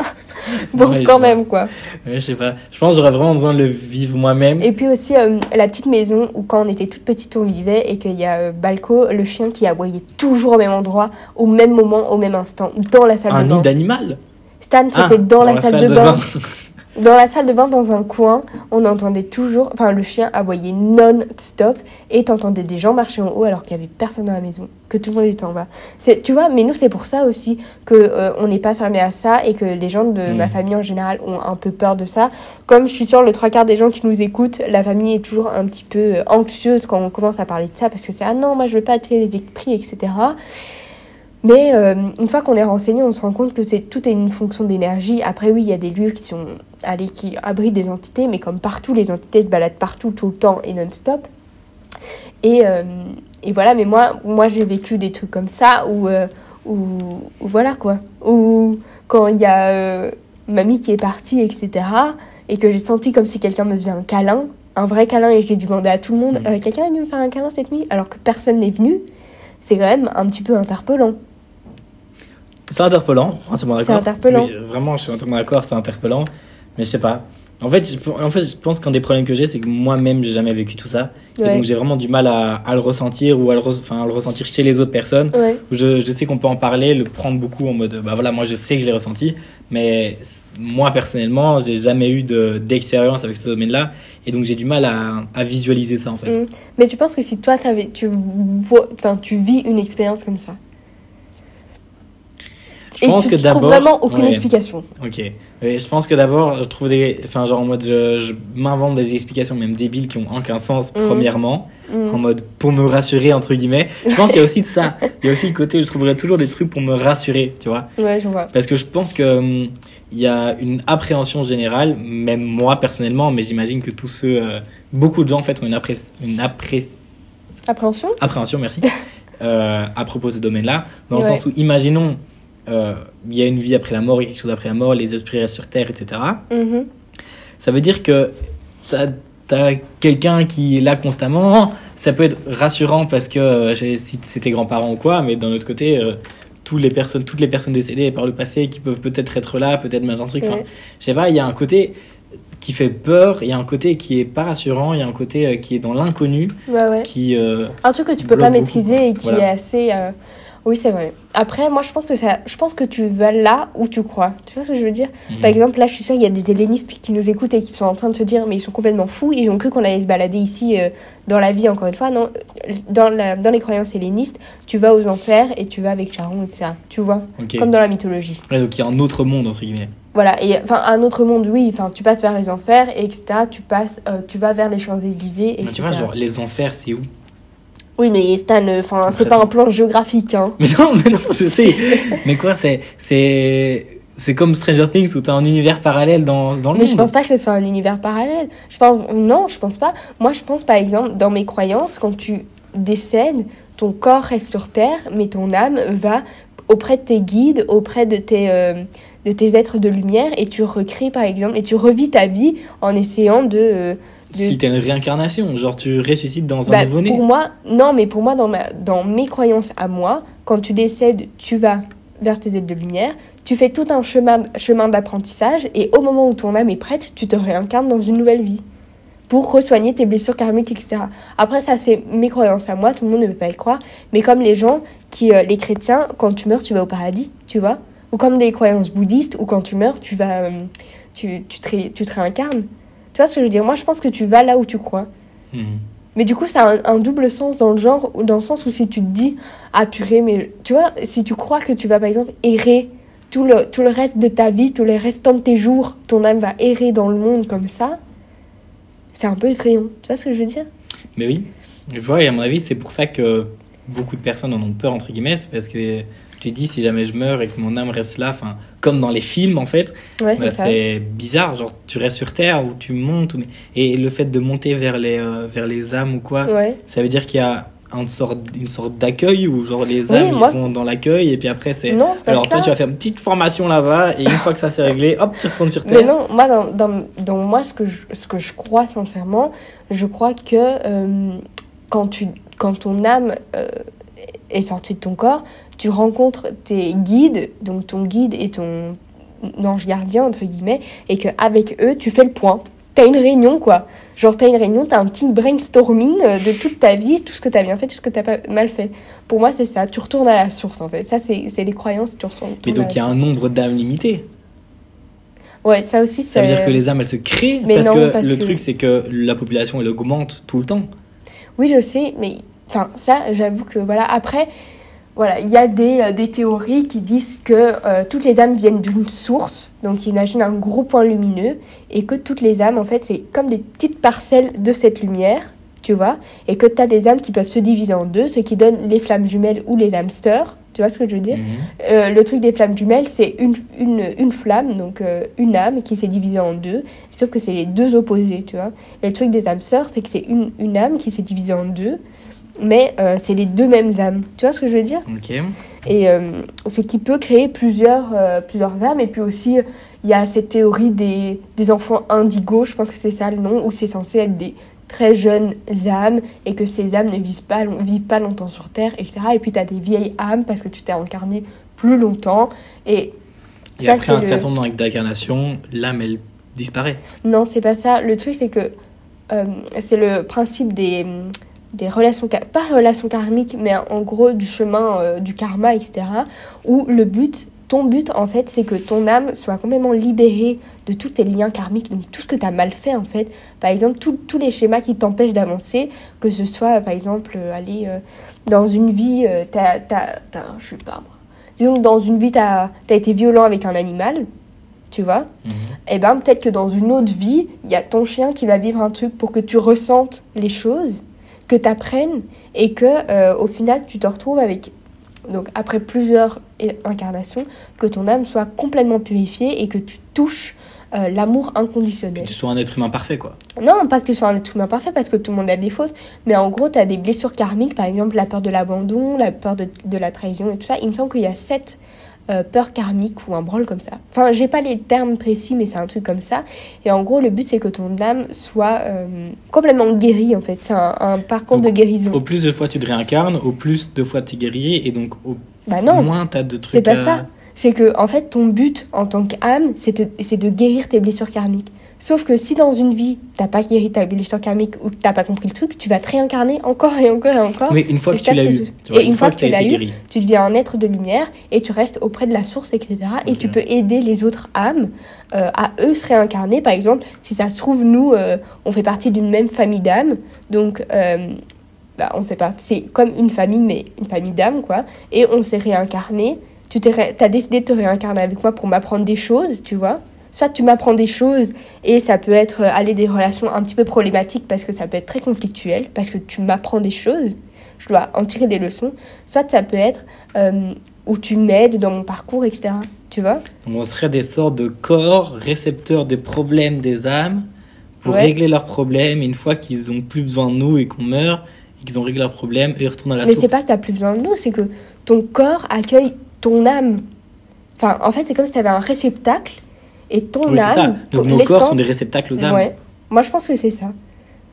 bon, quand même, quoi. Ouais, je sais pas. Je pense que j'aurais vraiment besoin de le vivre moi-même. Et puis aussi, euh, la petite maison où, quand on était toute petite, on vivait et qu'il y a euh, Balco, le chien qui aboyait toujours au même endroit, au même moment, au même instant, dans la salle de bain. Un nid d'animal? Stan, c'était ah, dans, la, salle, de, bain. Dans la salle de bain, dans un coin, on entendait toujours, enfin le chien aboyait non-stop et t'entendais des gens marcher en haut alors qu'il y avait personne dans la maison, que tout le monde était en bas. C'est, tu vois, mais nous c'est pour ça aussi que euh, on n'est pas fermé à ça et que les gens de ma mm. famille en général ont un peu peur de ça. Comme je suis sûre le trois quarts des gens qui nous écoutent, la famille est toujours un petit peu euh, anxieuse quand on commence à parler de ça parce que c'est ah non moi je veux pas attirer les esprits etc. Mais euh, une fois qu'on est renseigné, on se rend compte que c'est tout est une fonction d'énergie. Après, oui, il y a des lieux qui sont allez, qui abritent des entités, mais comme partout, les entités se baladent partout, tout le temps et non-stop. Et, euh, et, voilà, mais moi, moi j'ai vécu des trucs comme ça où, euh, où, voilà quoi. Où quand il y a mamie qui est partie, etc., et que j'ai senti comme si quelqu'un me faisait un câlin, un vrai câlin, et je l'ai demandé à tout le monde, mmh. quelqu'un est venu me faire un câlin cette nuit, alors que personne n'est venu, c'est quand même un petit peu interpellant. C'est interpellant, entièrement d'accord. C'est interpellant. Oui, vraiment, je suis entièrement d'accord, c'est interpellant. Mais je sais pas. En fait, je, en fait, je pense qu'un des problèmes que j'ai, c'est que moi-même, j'ai jamais vécu tout ça. Et donc, j'ai vraiment du mal à, à le ressentir ou à le, enfin, ressentir chez les autres personnes. Ouais. Je, je sais qu'on peut en parler, le prendre beaucoup en mode, bah voilà, moi je sais que je l'ai ressenti, mais moi personnellement, j'ai jamais eu de- d'expérience avec ce domaine-là, et donc j'ai du mal à, à visualiser ça en fait. Mm. Mais tu penses que si toi, vois, tu vis une expérience comme ça Je pense tu, que d'abord. vraiment aucune ouais, explication. Ok. Je pense que d'abord, je trouve des. Enfin, genre en mode, je, je m'invente des explications même débiles qui ont aucun sens, Mhm. premièrement, Mm. en mode pour me rassurer, entre guillemets. Je pense qu'il y a aussi de ça. Il y a aussi le côté où je trouverais toujours des trucs pour me rassurer, tu vois. Ouais, je vois. Parce que je pense que hum, il y a une appréhension générale, même moi personnellement, mais j'imagine que tous ceux, euh, beaucoup de gens en fait ont une, appré- une appré- Appréhension? appréhension, merci, euh, à propos de ce domaine-là, dans le sens où, imaginons, il y a une vie après la mort, il y a quelque chose après la mort, les esprits restent sur Terre, etc. Mhm. Ça veut dire que t'as as, quelqu'un qui est là constamment, ça peut être rassurant parce que euh, si c'est tes grands-parents ou quoi, mais d'un autre côté, euh, toutes les personnes, toutes les personnes décédées par le passé qui peuvent peut-être être là, peut-être machin truc. Enfin, Ouais. je sais pas, il y a un côté qui fait peur, il y a un côté qui est pas rassurant, il y a un côté euh, qui est dans l'inconnu, Ouais, ouais. qui euh, Un truc que tu peux pas beaucoup, maîtriser et qui Voilà. est assez. euh, Oui, c'est vrai. Après, moi, je pense que ça, je pense que tu vas là où tu crois. Tu vois ce que je veux dire? Mhm. Par exemple, là, je suis sûre, il y a des hellénistes qui nous écoutent et qui sont en train de se dire, mais ils sont complètement fous. Ils ont cru qu'on allait se balader ici euh, dans la vie, encore une fois. Non, dans, la, dans les croyances hellénistes, tu vas aux enfers et tu vas avec Charon, etc. Tu vois? Comme dans la mythologie. Ouais, donc il y a un autre monde entre guillemets. Voilà, et enfin, un autre monde, oui, enfin, tu passes vers les enfers, et etc. Tu passes, euh, tu vas vers les Champs-Élysées, etc. tu vois, genre les enfers, c'est où? Oui, mais Stan, euh, enfin, c'est pas un plan géographique, hein. Mais non, mais non, je sais. mais quoi, c'est c'est c'est comme Stranger Things où t'as un univers parallèle dans dans le Mais monde. je pense pas que ce soit un univers parallèle. Je pense, non, je pense pas. Moi, je pense, par exemple, dans mes croyances, quand tu décèdes, ton corps reste sur Terre, mais ton âme va auprès de tes guides, auprès de tes, euh, de tes êtres de lumière, et tu recrées, par exemple, et tu revis ta vie en essayant de... euh, de- Si t'as une réincarnation, genre tu ressuscites dans un Bah, nouveau-né. pour moi, non, mais pour moi, dans, ma, dans mes croyances à moi, quand tu décèdes, tu vas vers tes aides de lumière, tu fais tout un chemin, chemin d'apprentissage, et au moment où ton âme est prête, tu te réincarnes dans une nouvelle vie pour resoigner tes blessures karmiques, etc. Après, ça, c'est mes croyances à moi, tout le monde ne peut pas y croire, mais comme les gens qui, euh, les chrétiens, quand tu meurs, tu vas au paradis, tu vois Ou comme des croyances bouddhistes, où quand tu meurs, tu vas, euh, tu, tu, te, ré- tu te réincarnes. Tu vois ce que je veux dire? Moi, je pense que tu vas là où tu crois. Mhm. Mais du coup, ça a un, un double sens dans le genre, dans le sens où si tu te dis, ah purée, mais tu vois, si tu crois que tu vas par exemple errer tout le, tout le reste de ta vie, tous les restants de tes jours, ton âme va errer dans le monde comme ça, c'est un peu effrayant. Tu vois ce que je veux dire? Mais oui. Je vois, et à mon avis, c'est pour ça que beaucoup de personnes en ont peur, entre guillemets, c'est parce que tu dis, si jamais je meurs et que mon âme reste là, enfin, comme dans les films, en fait, Ouais, bah, c'est bizarre. Genre, tu restes sur Terre ou tu montes. ou- Et le fait de monter vers les, euh, vers les âmes ou quoi, Ouais. ça veut dire qu'il y a une sorte, une sorte d'accueil où, genre, les Oui, âmes ils vont dans l'accueil et puis après, c'est. Non, c'est Alors, ça. toi, tu vas faire une petite formation là-bas et une fois que ça s'est réglé, hop, tu retournes sur Terre. Mais non, moi, dans, dans, dans moi, ce que, je, ce que je crois sincèrement, je crois que euh, quand, tu, quand ton âme euh, est sortie de ton corps, tu rencontres tes guides, donc ton guide et ton ange gardien, entre guillemets, et qu'avec eux, tu fais le point. T'as une réunion, quoi. Genre, t'as une réunion, t'as un petit brainstorming euh, de toute ta vie, tout ce que t'as bien fait, tout ce que t'as pas mal fait. Pour moi, c'est ça. Tu retournes à la source, en fait. Ça, c'est c'est les croyances, tu retournes Mais donc, il y a un nombre d'âmes limité. Ouais, ça aussi, Ça veut dire que les âmes, elles se créent Mais parce non, que parce le que- truc, c'est que la population, elle augmente tout le temps. Oui, je sais, mais enfin, ça, j'avoue que voilà. Après, voilà, il y a des, euh, des théories qui disent que euh, toutes les âmes viennent d'une source, donc imagine un gros point lumineux, et que toutes les âmes, en fait, c'est comme des petites parcelles de cette lumière, tu vois, et que tu as des âmes qui peuvent se diviser en deux, ce qui donne les flammes jumelles ou les hamsters, tu vois ce que je veux dire Mhm. euh, le truc des flammes jumelles, c'est une, une, une flamme, donc euh, une âme qui s'est divisée en deux, sauf que c'est les deux opposés, tu vois. Et le truc des âmes sœurs, c'est que c'est une, une âme qui s'est divisée en deux, mais euh, c'est les deux mêmes âmes. Tu vois ce que je veux dire? Ok. Et euh, ce qui peut créer plusieurs, euh, plusieurs âmes. Et puis aussi, il y a cette théorie des, des enfants indigos, je pense que c'est ça le nom, où c'est censé être des très jeunes âmes et que ces âmes ne vivent pas, long- vivent pas longtemps sur Terre, etc. Et puis tu as des vieilles âmes parce que tu t'es incarné plus longtemps. Et, Et Ça, après un certain nombre d'incarnations, l'âme, elle disparaît. non, c'est pas ça. Le truc, c'est que c'est le principe des, des relations, pas relations karmiques, mais en gros du chemin euh, du karma, etc. Où le but, ton but, en fait, c'est que ton âme soit complètement libérée de tous tes liens karmiques, donc tout ce que tu as mal fait, en fait. Par exemple, tous les schémas qui t'empêchent d'avancer, que ce soit, par exemple, euh, aller euh, dans une vie, euh, t'as, t'as, t'as- je sais pas moi. Disons que dans une vie, tu as été violent avec un animal, tu vois Mhm. eh ben peut-être que dans une autre vie, il y a ton chien qui va vivre un truc pour que tu ressentes les choses, que tu apprennes et que euh, au final tu te retrouves avec donc après plusieurs incarnations que ton âme soit complètement purifiée et que tu touches euh, l'amour Que inconditionnel. tu sois un être humain parfait, quoi. Non, pas que tu sois un être humain parfait parce que tout le monde a des fautes, mais en gros, tu as des blessures karmiques, par exemple la peur de l'abandon, la peur de, de la trahison et tout ça. Il me semble qu'il y a sept euh, peurs karmiques ou un branle comme ça. Enfin, j'ai pas les termes précis, mais c'est un truc comme ça. Et en gros, le but, c'est que ton âme soit euh, complètement guérie, en fait. C'est un, un parcours Donc, de guérison. Au plus de fois tu te réincarnes, au plus de fois tu es guéri, et donc au Bah non, moins tu as de trucs c'est pas à- ça. C'est que, en fait, ton but en tant qu'âme, c'est de guérir tes blessures karmiques. Sauf que si dans une vie, t'as pas guéri ta blessure karmique ou que t'as pas compris le truc, tu vas te réincarner encore et encore et encore. Mais une fois que tu l'as eu, que- tu vois, et une, fois que tu as tu l'as eu, guéri. tu deviens un être de lumière et tu restes auprès de la source, etc. Et tu peux aider les autres âmes euh, à eux se réincarner. Par exemple, si ça se trouve, nous, euh, on fait partie d'une même famille d'âmes. Donc, euh, bah, on fait partie, c'est comme une famille, mais une famille d'âmes, quoi. Et on s'est réincarné. Tu t'es ré- as décidé de te réincarner avec moi pour m'apprendre des choses, tu vois. Soit tu m'apprends des choses et ça peut être euh, aller des relations un petit peu problématiques parce que ça peut être très conflictuel, parce que tu m'apprends des choses, je dois en tirer des leçons. Soit ça peut être euh, où tu m'aides dans mon parcours, etc. Tu vois? On serait des sortes de corps récepteurs des problèmes des âmes pour Ouais. régler leurs problèmes. Et une fois qu'ils ont plus besoin de nous et qu'on meurt et qu'ils ont réglé leurs problèmes, ils retournent à la Mais source. c'est pas que tu plus besoin de nous, c'est que ton corps accueille ton âme. Enfin, en fait, c'est comme si tu avais un réceptacle et ton Oui, c'est ça. âme. Donc nos corps sont des réceptacles aux âmes. Ouais. Moi, je pense que c'est ça.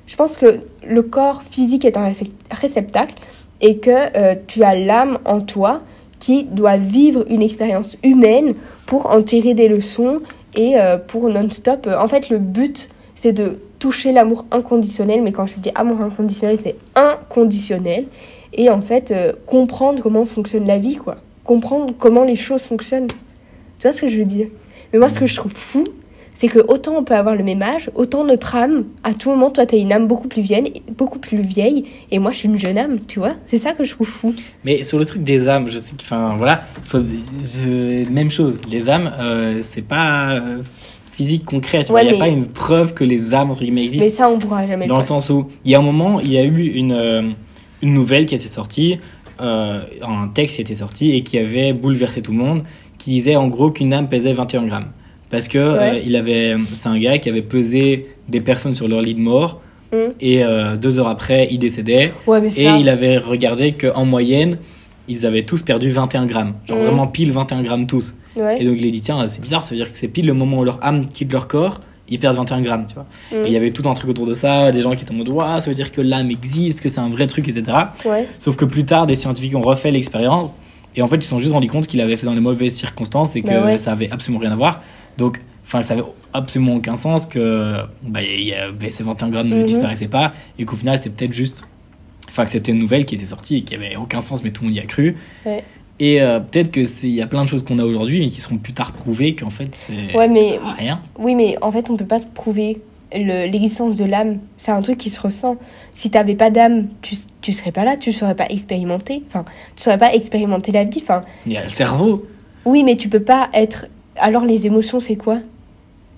Je pense que le corps physique est un récep- réceptacle et que euh, tu as l'âme en toi qui doit vivre une expérience humaine pour en tirer des leçons et euh, pour non-stop. euh, En fait, le but, c'est de toucher l'amour inconditionnel, mais quand je dis amour inconditionnel, c'est inconditionnel. Et en fait, euh, comprendre comment fonctionne la vie, quoi. Comprendre comment les choses fonctionnent. Tu vois ce que je veux dire? Mais moi, ce que je trouve fou, c'est que autant on peut avoir le même âge, autant notre âme, à tout moment, toi, t'as une âme beaucoup plus vieille, beaucoup plus vieille, et moi, je suis une jeune âme, tu vois C'est ça que je trouve fou. Mais sur le truc des âmes, je sais que, enfin voilà, faut- je- même chose. Les âmes, euh, c'est pas euh, physique concret. Il Ouais, n'y a mais- pas une preuve que les âmes entre guillemets existent. Mais ça, on pourra jamais Dans le sens où, il y a un moment, il y a eu une, euh, une nouvelle qui était sortie, euh, un texte qui était sorti et qui avait bouleversé tout le monde, qui disait en gros qu'une âme pesait 21 grammes. Parce que euh, il avait, c'est un gars qui avait pesé des personnes sur leur lit de mort Mm. et euh, deux heures après, il décédait. Ouais, mais Et il avait regardé qu'en moyenne, ils avaient tous perdu 21 grammes. Genre Mhm. vraiment pile 21 grammes tous. Ouais. Et donc il a dit, tiens, c'est bizarre, ça veut dire que c'est pile le moment où leur âme quitte leur corps, ils perdent 21 grammes, tu vois. Mm. Et il y avait tout un truc autour de ça, des gens qui étaient en mode, Ouah, ça veut dire que l'âme existe, que c'est un vrai truc, etc. Ouais. Sauf que plus tard, des scientifiques ont refait l'expérience, et en fait, ils se sont juste rendus compte qu'il avait fait dans les mauvaises circonstances et que Bah ouais. ça avait absolument rien à voir. Donc, enfin, ça avait absolument aucun sens que bah, y a- ces 21 grammes ne Mhm. disparaissaient pas, et qu'au final, c'est peut-être juste. Enfin, que c'était une nouvelle qui était sortie et qui avait aucun sens, mais tout le monde y a cru. Ouais. Et euh, peut-être que c'est- il y a plein de choses qu'on a aujourd'hui, mais qui seront plus tard prouvées qu'en fait, c'est Ouais, mais rien. Oui, mais en fait, on peut pas prouver l'existence de l'âme. C'est un truc qui se ressent. Si t'avais pas d'âme, tu, tu serais pas là, tu saurais pas expérimenter. Enfin, tu saurais pas expérimenter la vie. Enfin, Il y a le cerveau. oui, mais tu peux pas être. Alors, les émotions, c'est quoi?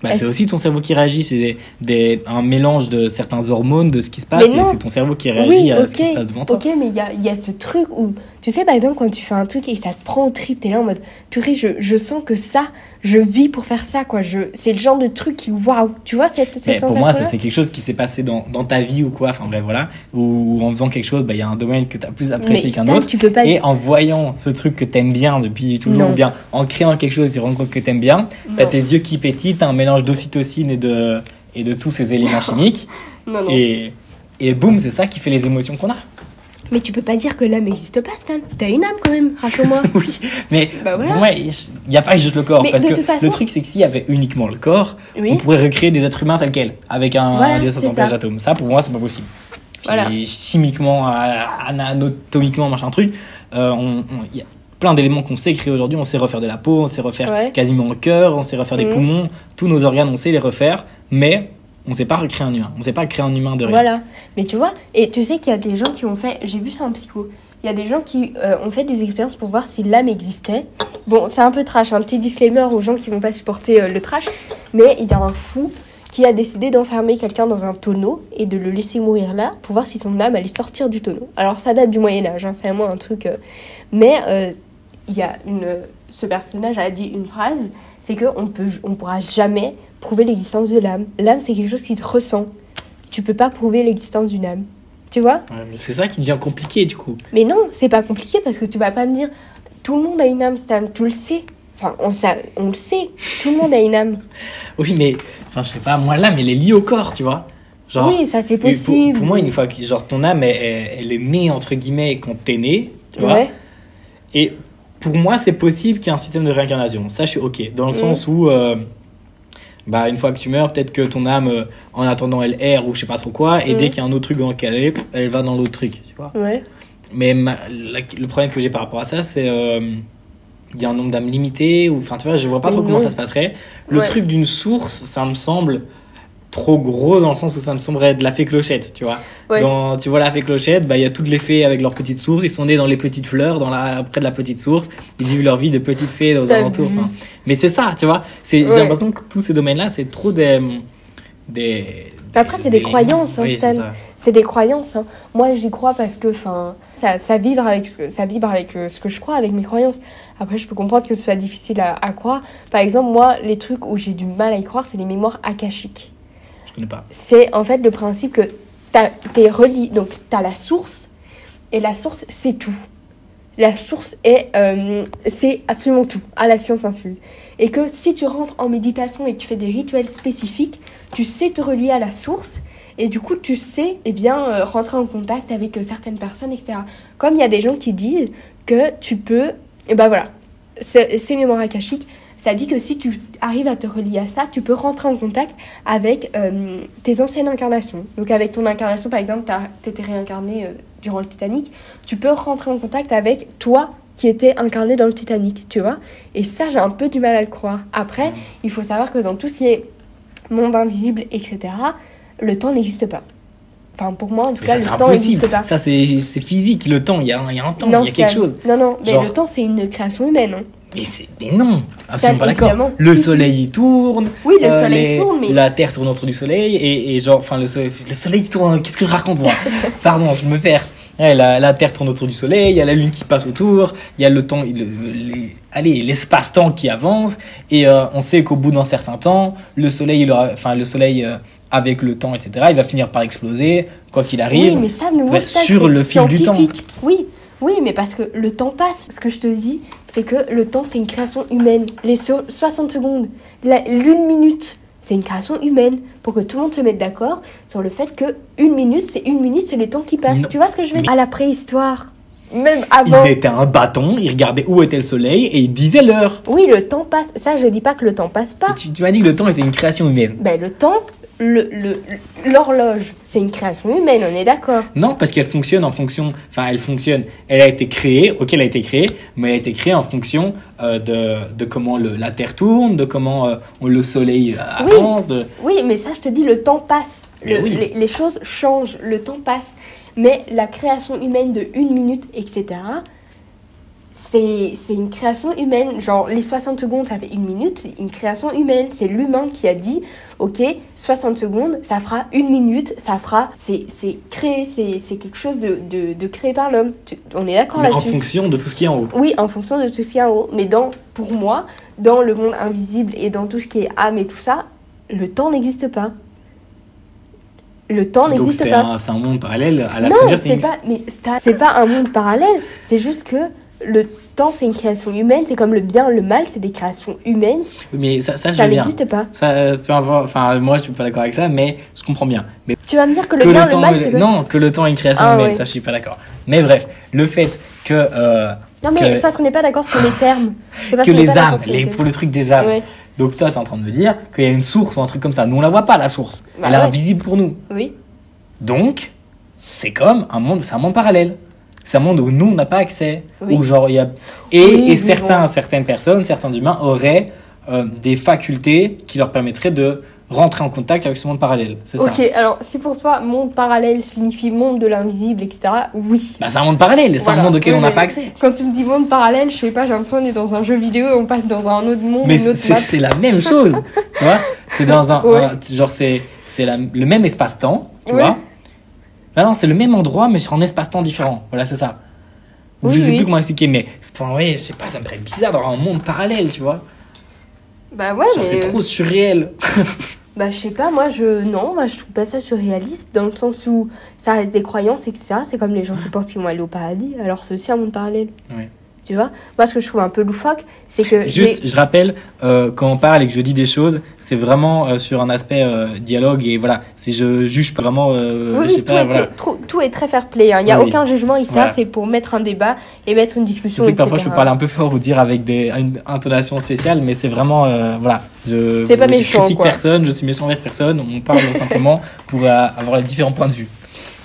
Bah, c'est aussi ton cerveau qui réagit, c'est des, des- un mélange de certains hormones, de ce qui se passe, Mais et c'est ton cerveau qui réagit Oui, à ce qui se passe devant toi. Ok, mais il y a, il y a ce truc où. Tu sais, par exemple, quand tu fais un truc et ça te prend au trip, t'es là en mode. Purée, je, je sens que ça, je vis pour faire ça, quoi. Je, c'est le genre de truc qui. Waouh Tu vois cette, cette Mais pour moi, ça c'est quelque chose qui s'est passé dans, dans ta vie ou quoi, enfin bref, voilà, ou en faisant quelque chose, bah, il y a un domaine que tu as plus apprécié Mais qu'un ça, autre, tu peux pas. et en voyant ce truc que t'aimes bien depuis toujours, Non. ou bien en créant quelque chose, tu te rends compte que t'aimes bien, t'as Non. tes yeux qui pétillent, t'as un mélange d'ocytocine et de, et de tous ces éléments chimiques, Non, non. et, et boum, c'est ça qui fait les émotions qu'on a. Mais tu peux pas dire que l'âme n'existe pas, Stan. T'as une âme quand même, rassure-moi. oui, mais Bah voilà. pour moi, il n'y a pas juste le corps. Mais parce de que toute façon- le truc, c'est que s'il y avait uniquement le corps, Oui. on pourrait recréer des êtres humains tels quels, avec un, Voilà, des c'est assemblages ça. d'atomes. Ça, pour moi, c'est pas possible. Voilà. Chimiquement, anatomiquement, machin truc, euh, on- on- il y a plein d'éléments qu'on sait créer aujourd'hui. On sait refaire de la peau, on sait refaire Ouais. quasiment le cœur, on sait refaire des Mhm. poumons, tous nos organes, on sait les refaire, mais on sait pas recréer un humain. On sait pas créer un humain de rien. Voilà. Mais tu vois, et tu sais qu'il y a des gens qui ont fait. J'ai vu ça en psycho. Il y a des gens qui euh, ont fait des expériences pour voir si l'âme existait. Bon, c'est un peu trash, un petit disclaimer aux gens qui vont pas supporter euh, le trash. Mais il y a un fou qui a décidé d'enfermer quelqu'un dans un tonneau et de le laisser mourir là pour voir si son âme allait sortir du tonneau. Alors ça date du Moyen-Âge, hein, c'est vraiment un truc. euh, Mais euh, y a une. Ce personnage a dit une phrase c'est qu'on peut, on pourra jamais prouver l'existence de l'âme. L'âme, c'est quelque chose qui se ressent. Tu peux pas prouver l'existence d'une âme. Tu vois Ouais, mais c'est ça qui devient compliqué du coup. Mais non, c'est pas compliqué parce que tu vas pas me dire tout le monde a une âme, Stan, tu le sais. Enfin, on, ça, on le sait, tout le monde a une âme. Oui, mais enfin, je sais pas, moi l'âme, elle est liée au corps, tu vois. Genre, oui, ça c'est pour- possible. Pour, moi, une fois que genre, ton âme, elle, elle- elle est née, entre guillemets, quand t'es né, tu vois. Ouais. Et pour moi, c'est possible qu'il y ait un système de réincarnation. Ça, je suis OK. Dans le Mm. sens où, euh, bah, une fois que tu meurs, peut-être que ton âme, euh, en attendant, elle erre ou je sais pas trop quoi. Et Mm. dès qu'il y a un autre truc dans lequel elle est, elle va dans l'autre truc, tu vois. Ouais. Mais ma- la- le problème que j'ai par rapport à ça, c'est. euh, il y a un nombre d'âmes limité, ou enfin, tu vois, je vois pas trop comment non. ça se passerait. Le Ouais. truc d'une source, ça me semble trop gros dans le sens où ça me semblerait de la fée clochette, tu vois. Ouais. Dans, tu vois la fée clochette, bah il y a toutes les fées avec leurs petites sources, ils sont nés dans les petites fleurs, dans la, près de la petite source, ils vivent leur vie de petites fées alentours. vu. enfin. Mais c'est ça, tu vois. C'est, J'ai l'impression que tous ces domaines-là, c'est trop des, des. Mais après, c'est des croyances, hein, Oui, Stan. c'est des croyances. hein. Moi, j'y crois parce que, enfin, ça, ça vibre avec, ce, ça vibre avec euh, ce que je crois, avec mes croyances. Après, je peux comprendre que ce soit difficile à, à croire. Par exemple, moi, les trucs où j'ai du mal à y croire, c'est les mémoires akashiques. Je connais pas. C'est en fait le principe que t'es relié, donc t'as la source, et la source, c'est tout. La source est, euh, c'est absolument tout, à la science infuse. Et que si tu rentres en méditation et que tu fais des rituels spécifiques, tu sais te relier à la source, et du coup, tu sais, eh bien, euh, rentrer en contact avec euh, certaines personnes, etc. Comme il y a des gens qui disent que tu peux, et ben voilà, ces mémoires akashiques, ça dit que si tu arrives à te relier à ça, tu peux rentrer en contact avec tes anciennes incarnations. Donc avec ton incarnation, par exemple, tu étais réincarné durant le Titanic, tu peux rentrer en contact avec toi qui étais incarné dans le Titanic, tu vois. Et ça, j'ai un peu du mal à le croire. Après, il faut savoir que dans tout ce qui est monde invisible, etc., le temps n'existe pas. Enfin, pour moi, en tout Mais cas, ça, le temps n'existe pas. Ça, c'est physique, le temps. Il y a, un- il y a un temps, il y a quelque chose. Non, non, mais Genre- le temps, c'est une création humaine. hein. Mais, mais non, absolument pas d'accord. Le soleil il tourne. Oui, le euh, soleil les- tourne, mais La Terre tourne autour du soleil et, et genre, enfin, le soleil, le soleil il tourne. Qu'est-ce que je raconte moi? Pardon, je me perds. Ouais, la, la Terre tourne autour du soleil, il y a la Lune qui passe autour, il y a le temps, le- les- allez, l'espace-temps qui avance et euh, on sait qu'au bout d'un certain temps, le soleil, il aura, enfin, le soleil euh, avec le temps, etc., il va finir par exploser, quoi qu'il arrive. Oui, mais ça, Ouais, ça, sur le fil du temps. Oui, oui, mais parce que le temps passe. Ce que je te dis, c'est que le temps, c'est une création humaine. Les so- 60 secondes, la- l'une minute, c'est une création humaine. Pour que tout le monde se mette d'accord sur le fait que une minute, c'est une minute, c'est le temps qui passe. Non. Tu vois ce que je veux dire? À la préhistoire, même avant. Il mettait un bâton, il regardait où était le soleil et il disait l'heure. Oui, le temps passe. Ça, je dis pas que le temps passe pas. Et Tu, tu m'as dit que le temps était une création humaine. Ben, le temps, l'horloge, c'est une création humaine, on est d'accord. Non, parce qu'elle fonctionne en fonction. Enfin, elle fonctionne. Elle a été créée, ok, elle a été créée, mais elle a été créée en fonction euh, de, de comment le- la Terre tourne, de comment euh, le Soleil euh, Oui. avance. De... Oui, mais ça, je te dis, le temps passe. Le- Mais oui. les, les choses changent, le temps passe. Mais la création humaine de une minute, etc., c'est c'est une création humaine. Genre, les 60 secondes, ça fait une minute, c'est une création humaine. C'est l'humain qui a dit, ok, 60 secondes, ça fera une minute, ça fera. C'est c'est créé, c'est c'est quelque chose de, de, de créé par l'homme. On est d'accord Mais en là-dessus fonction de tout ce qui est en haut. oui, en fonction de tout ce qu'il y a en haut. Mais dans, pour moi, dans le monde invisible et dans tout ce qui est âme et tout ça, le temps n'existe pas. Le temps n'existe pas. c'est un monde parallèle à la non, Stranger c'est Things. pas, mais c'est pas un monde parallèle. C'est juste que le temps c'est une création humaine, c'est comme le bien, le mal, c'est des créations humaines. Mais ça, ça, Ça n'existe pas. Ça, euh, peu importe, enfin, moi, je suis pas d'accord avec ça, mais je comprends bien. Mais Tu vas me dire que le que bien, le le, temps, mal, c'est quoi non, que le temps est une création Ah, humaine, ouais. ça, je suis pas d'accord. Mais bref, le fait que, euh, Non, mais que- parce qu'on n'est pas d'accord sur les termes. Parce que les âmes, les, pour le truc des âmes. Ouais. Donc toi, tu es en train de me dire qu'il y a une source ou un truc comme ça. Nous, on la voit pas, la source. Bah Elle est invisible pour nous. Oui. Donc, c'est comme un monde, c'est un monde parallèle. C'est un monde où nous, on n'a pas accès. Oui. Où genre, il y a... Et, Oui, et oui, certains, bon. certaines personnes, certains humains auraient euh, des facultés qui leur permettraient de rentrer en contact avec ce monde parallèle. C'est ça. Ok, alors si pour toi, monde parallèle signifie monde de l'invisible, etc., oui. Bah, c'est un monde parallèle, c'est Voilà. un monde auquel Oui, on n'a pas accès. Quand tu me dis monde parallèle, je sais pas, j'ai l'impression qu'on est dans un jeu vidéo et on passe dans un autre monde, Mais une c'est autre map. c'est la même chose, tu vois. T'es dans un, Ouais. un- genre c'est c'est la- le même espace-temps, tu Ouais. vois. Ah non, c'est le même endroit mais sur un espace-temps différent. Voilà, c'est ça. Oui, je sais oui. plus comment expliquer, mais enfin, ouais, je sais pas, ça me paraît bizarre d'avoir un monde parallèle, tu vois. Bah ouais, Genre, mais... c'est trop surréel. Bah je sais pas, moi je... Non, moi je trouve pas ça surréaliste, dans le sens où ça reste des croyances, etc. C'est comme les gens qui pensent qu'ils vont aller au paradis, alors c'est aussi un monde parallèle. Ouais. Tu vois Moi ce que je trouve un peu loufoque, c'est que... Juste, je rappelle, euh, quand on parle et que je dis des choses, c'est vraiment euh, sur un aspect euh, dialogue et voilà. Si je juge vraiment, Oui, je sais tout, pas, est, voilà. trop- tout est très fair play. hein. Il n'y a Oui, aucun jugement ici. Voilà. C'est pour mettre un débat et mettre une Je discussion. sais que parfois je peux parler un peu fort ou dire avec des, une intonation spéciale, mais c'est vraiment. voilà. Je, C'est pas je méchant, critique quoi. personne, je suis méchant envers personne, on parle simplement pour avoir les différents points de vue.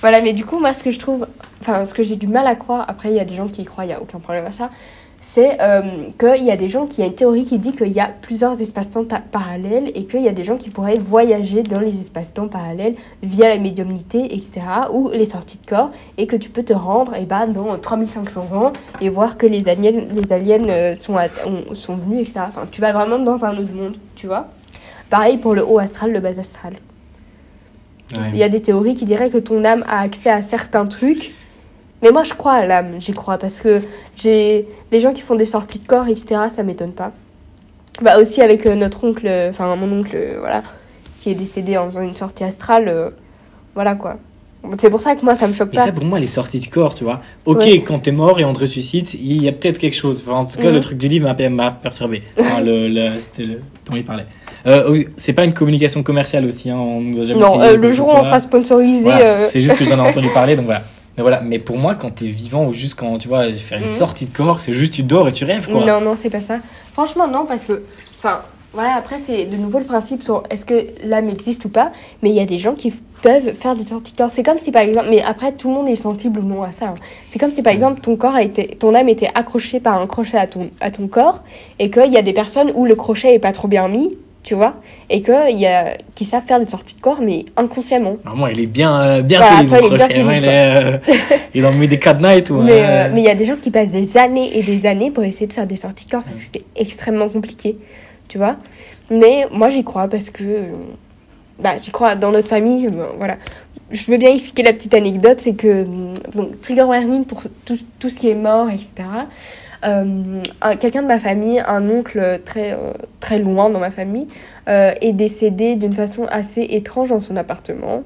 Voilà, mais du coup, moi, ce que je trouve, enfin, ce que j'ai du mal à croire, après, il y a des gens qui y croient, il n'y a aucun problème à ça, c'est euh, qu'il y a des gens qui, il y a une théorie qui dit qu'il y a plusieurs espaces-temps parallèles et qu'il y a des gens qui pourraient voyager dans les espaces-temps parallèles via la médiumnité, etc., ou les sorties de corps, et que tu peux te rendre eh ben, dans 3500 ans et voir que les aliens, les aliens euh, sont, sont venus, etc. Enfin, tu vas vraiment dans un autre monde, tu vois. Pareil pour le haut astral, le bas astral. Il y a des théories qui diraient que ton âme a accès à certains trucs. Mais moi, je crois à l'âme, j'y crois. Parce que j'ai les gens qui font des sorties de corps, etc., ça m'étonne pas. Bah, aussi avec euh, notre oncle, euh, enfin mon oncle, euh, voilà, qui est décédé en faisant une sortie astrale. euh, voilà quoi. C'est pour ça que moi, ça me choque Mais pas. ça, pour moi, les sorties de corps, tu vois. Ok, Ouais. quand t'es mort et on te ressuscite, il y a peut-être quelque chose. Enfin, en tout cas, Mhm. le truc du livre m'a- perturbé. Enfin, le, le- c'était le dont il parlait. Euh, c'est pas une communication commerciale aussi, hein, on nous a jamais Non, euh, le jour où on sera sponsorisé. Voilà, euh, C'est juste que j'en ai entendu parler, donc voilà. Mais voilà, mais pour moi, quand t'es vivant ou juste quand tu vois faire une Mhm. sortie de corps, c'est juste tu dors et tu rêves quoi. Non, non, c'est pas ça. Franchement, non, parce que. Enfin, voilà, après, c'est de nouveau le principe sur est-ce que l'âme existe ou pas. Mais il y a des gens qui peuvent faire des sorties de corps. C'est comme si, par exemple. Mais après, tout le monde est sensible ou non à ça. hein. C'est comme si, par exemple, ton corps a été. Ton âme était accrochée par un crochet à ton, à ton corps. Et qu'il y a des personnes où le crochet est pas trop bien mis, tu vois. Et qu'il y a. qui savent faire des sorties de corps, mais inconsciemment. Vraiment, il est bien, euh, bien Voilà, solide. toi, il est bien solide, il, est, euh, il en met des cadenas et tout. Mais hein. euh, mais il y a des gens qui passent des années et des années pour essayer de faire des sorties de corps parce que c'est extrêmement compliqué, tu vois. Mais moi j'y crois parce que euh, bah j'y crois dans notre famille, euh, voilà. Je veux bien expliquer la petite anecdote, c'est que euh, donc trigger warning pour tout, tout ce qui est mort, etc. Euh, un- Quelqu'un de ma famille, un oncle très euh, très loin dans ma famille, euh, est décédé d'une façon assez étrange dans son appartement,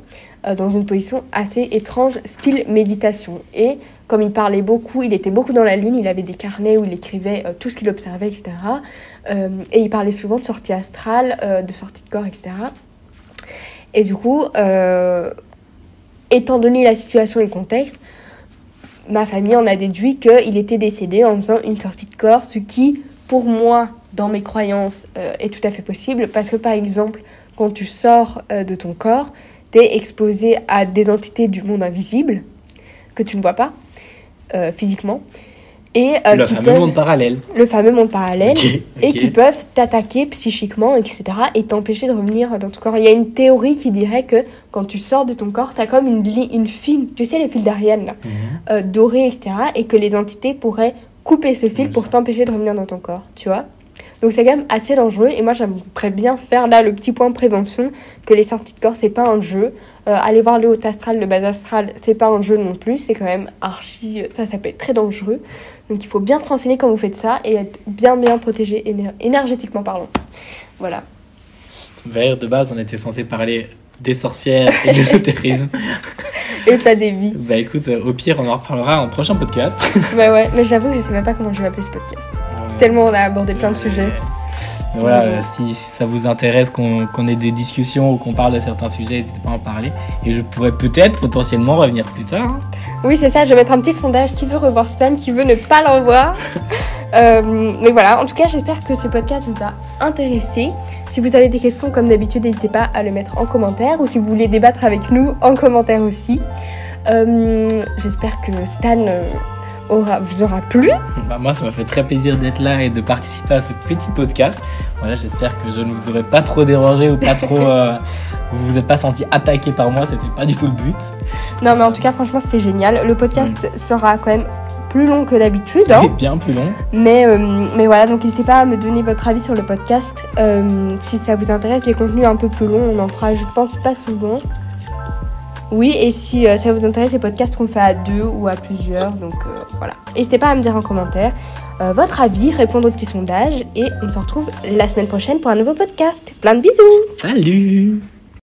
dans une position assez étrange, style méditation. Et comme il parlait beaucoup, il était beaucoup dans la lune, il avait des carnets où il écrivait tout ce qu'il observait, etc. Et il parlait souvent de sortie astrale, de sortie de corps, etc. Et du coup, étant donné la situation et le contexte, ma famille en a déduit qu'il était décédé en faisant une sortie de corps, ce qui, pour moi, dans mes croyances, euh, est tout à fait possible. Parce que, par exemple, quand tu sors euh, de ton corps, tu es exposé à des entités du monde invisible que tu ne vois pas euh, physiquement. Et euh, le qui fameux peuvent- monde parallèle. le fameux monde parallèle et qui peuvent t'attaquer psychiquement, etc. et t'empêcher de revenir dans ton corps. Il y a une théorie qui dirait que quand tu sors de ton corps, ça comme une, une file, tu sais, les fils d'Ariane, là, Mhm. euh, dorés, etc. Et que les entités pourraient couper ce fil pour t'empêcher de revenir dans ton corps, tu vois? Donc c'est quand même assez dangereux et moi j'aimerais bien faire là le petit point prévention que les sorties de corps c'est pas un jeu. Euh, aller voir le haut astral, le bas astral, c'est pas un jeu non plus, c'est quand même archi, ça, ça peut être très dangereux. Donc il faut bien se renseigner quand vous faites ça et être bien bien protégé éner- énergétiquement parlant. Voilà. Vers de base, on était censé parler des sorcières et de l'ésotérisme. et ça dévie. Bah écoute, au pire, on en reparlera en prochain podcast. bah ouais, mais j'avoue que je sais même pas comment je vais appeler ce podcast. Tellement on a abordé plein de sujets. Voilà, euh, si, ça vous intéresse qu'on ait des discussions ou qu'on parle de certains sujets, n'hésitez pas à en parler. Et je pourrais peut-être potentiellement revenir plus tard. hein. Oui, c'est ça, je vais mettre un petit sondage qui veut revoir Stan, qui veut ne pas le revoir. Euh, mais voilà, en tout cas, j'espère que ce podcast vous a intéressé. Si vous avez des questions, comme d'habitude, n'hésitez pas à le mettre en commentaire ou si vous voulez débattre avec nous, en commentaire aussi. Euh, j'espère que Stan euh, aura, vous aura plu. Bah, moi, ça m'a fait très plaisir d'être là et de participer à ce petit podcast. Voilà, j'espère que je ne vous aurais pas trop dérangé ou pas trop. euh, vous vous êtes pas senti attaqué par moi, c'était pas du tout le but. Non, mais en tout cas, franchement, c'était génial. Le podcast sera quand même plus long que d'habitude. hein. Bien plus long. Mais, euh, mais voilà, donc n'hésitez pas à me donner votre avis sur le podcast. Euh, si ça vous intéresse, les contenus un peu plus longs, on en fera, je pense, pas souvent. Oui, et si euh, ça vous intéresse, les podcasts qu'on fait à deux ou à plusieurs. Donc euh, voilà. N'hésitez pas à me dire en commentaire euh, votre avis, répondre au petit sondage. Et on se retrouve la semaine prochaine pour un nouveau podcast. Plein de bisous Salut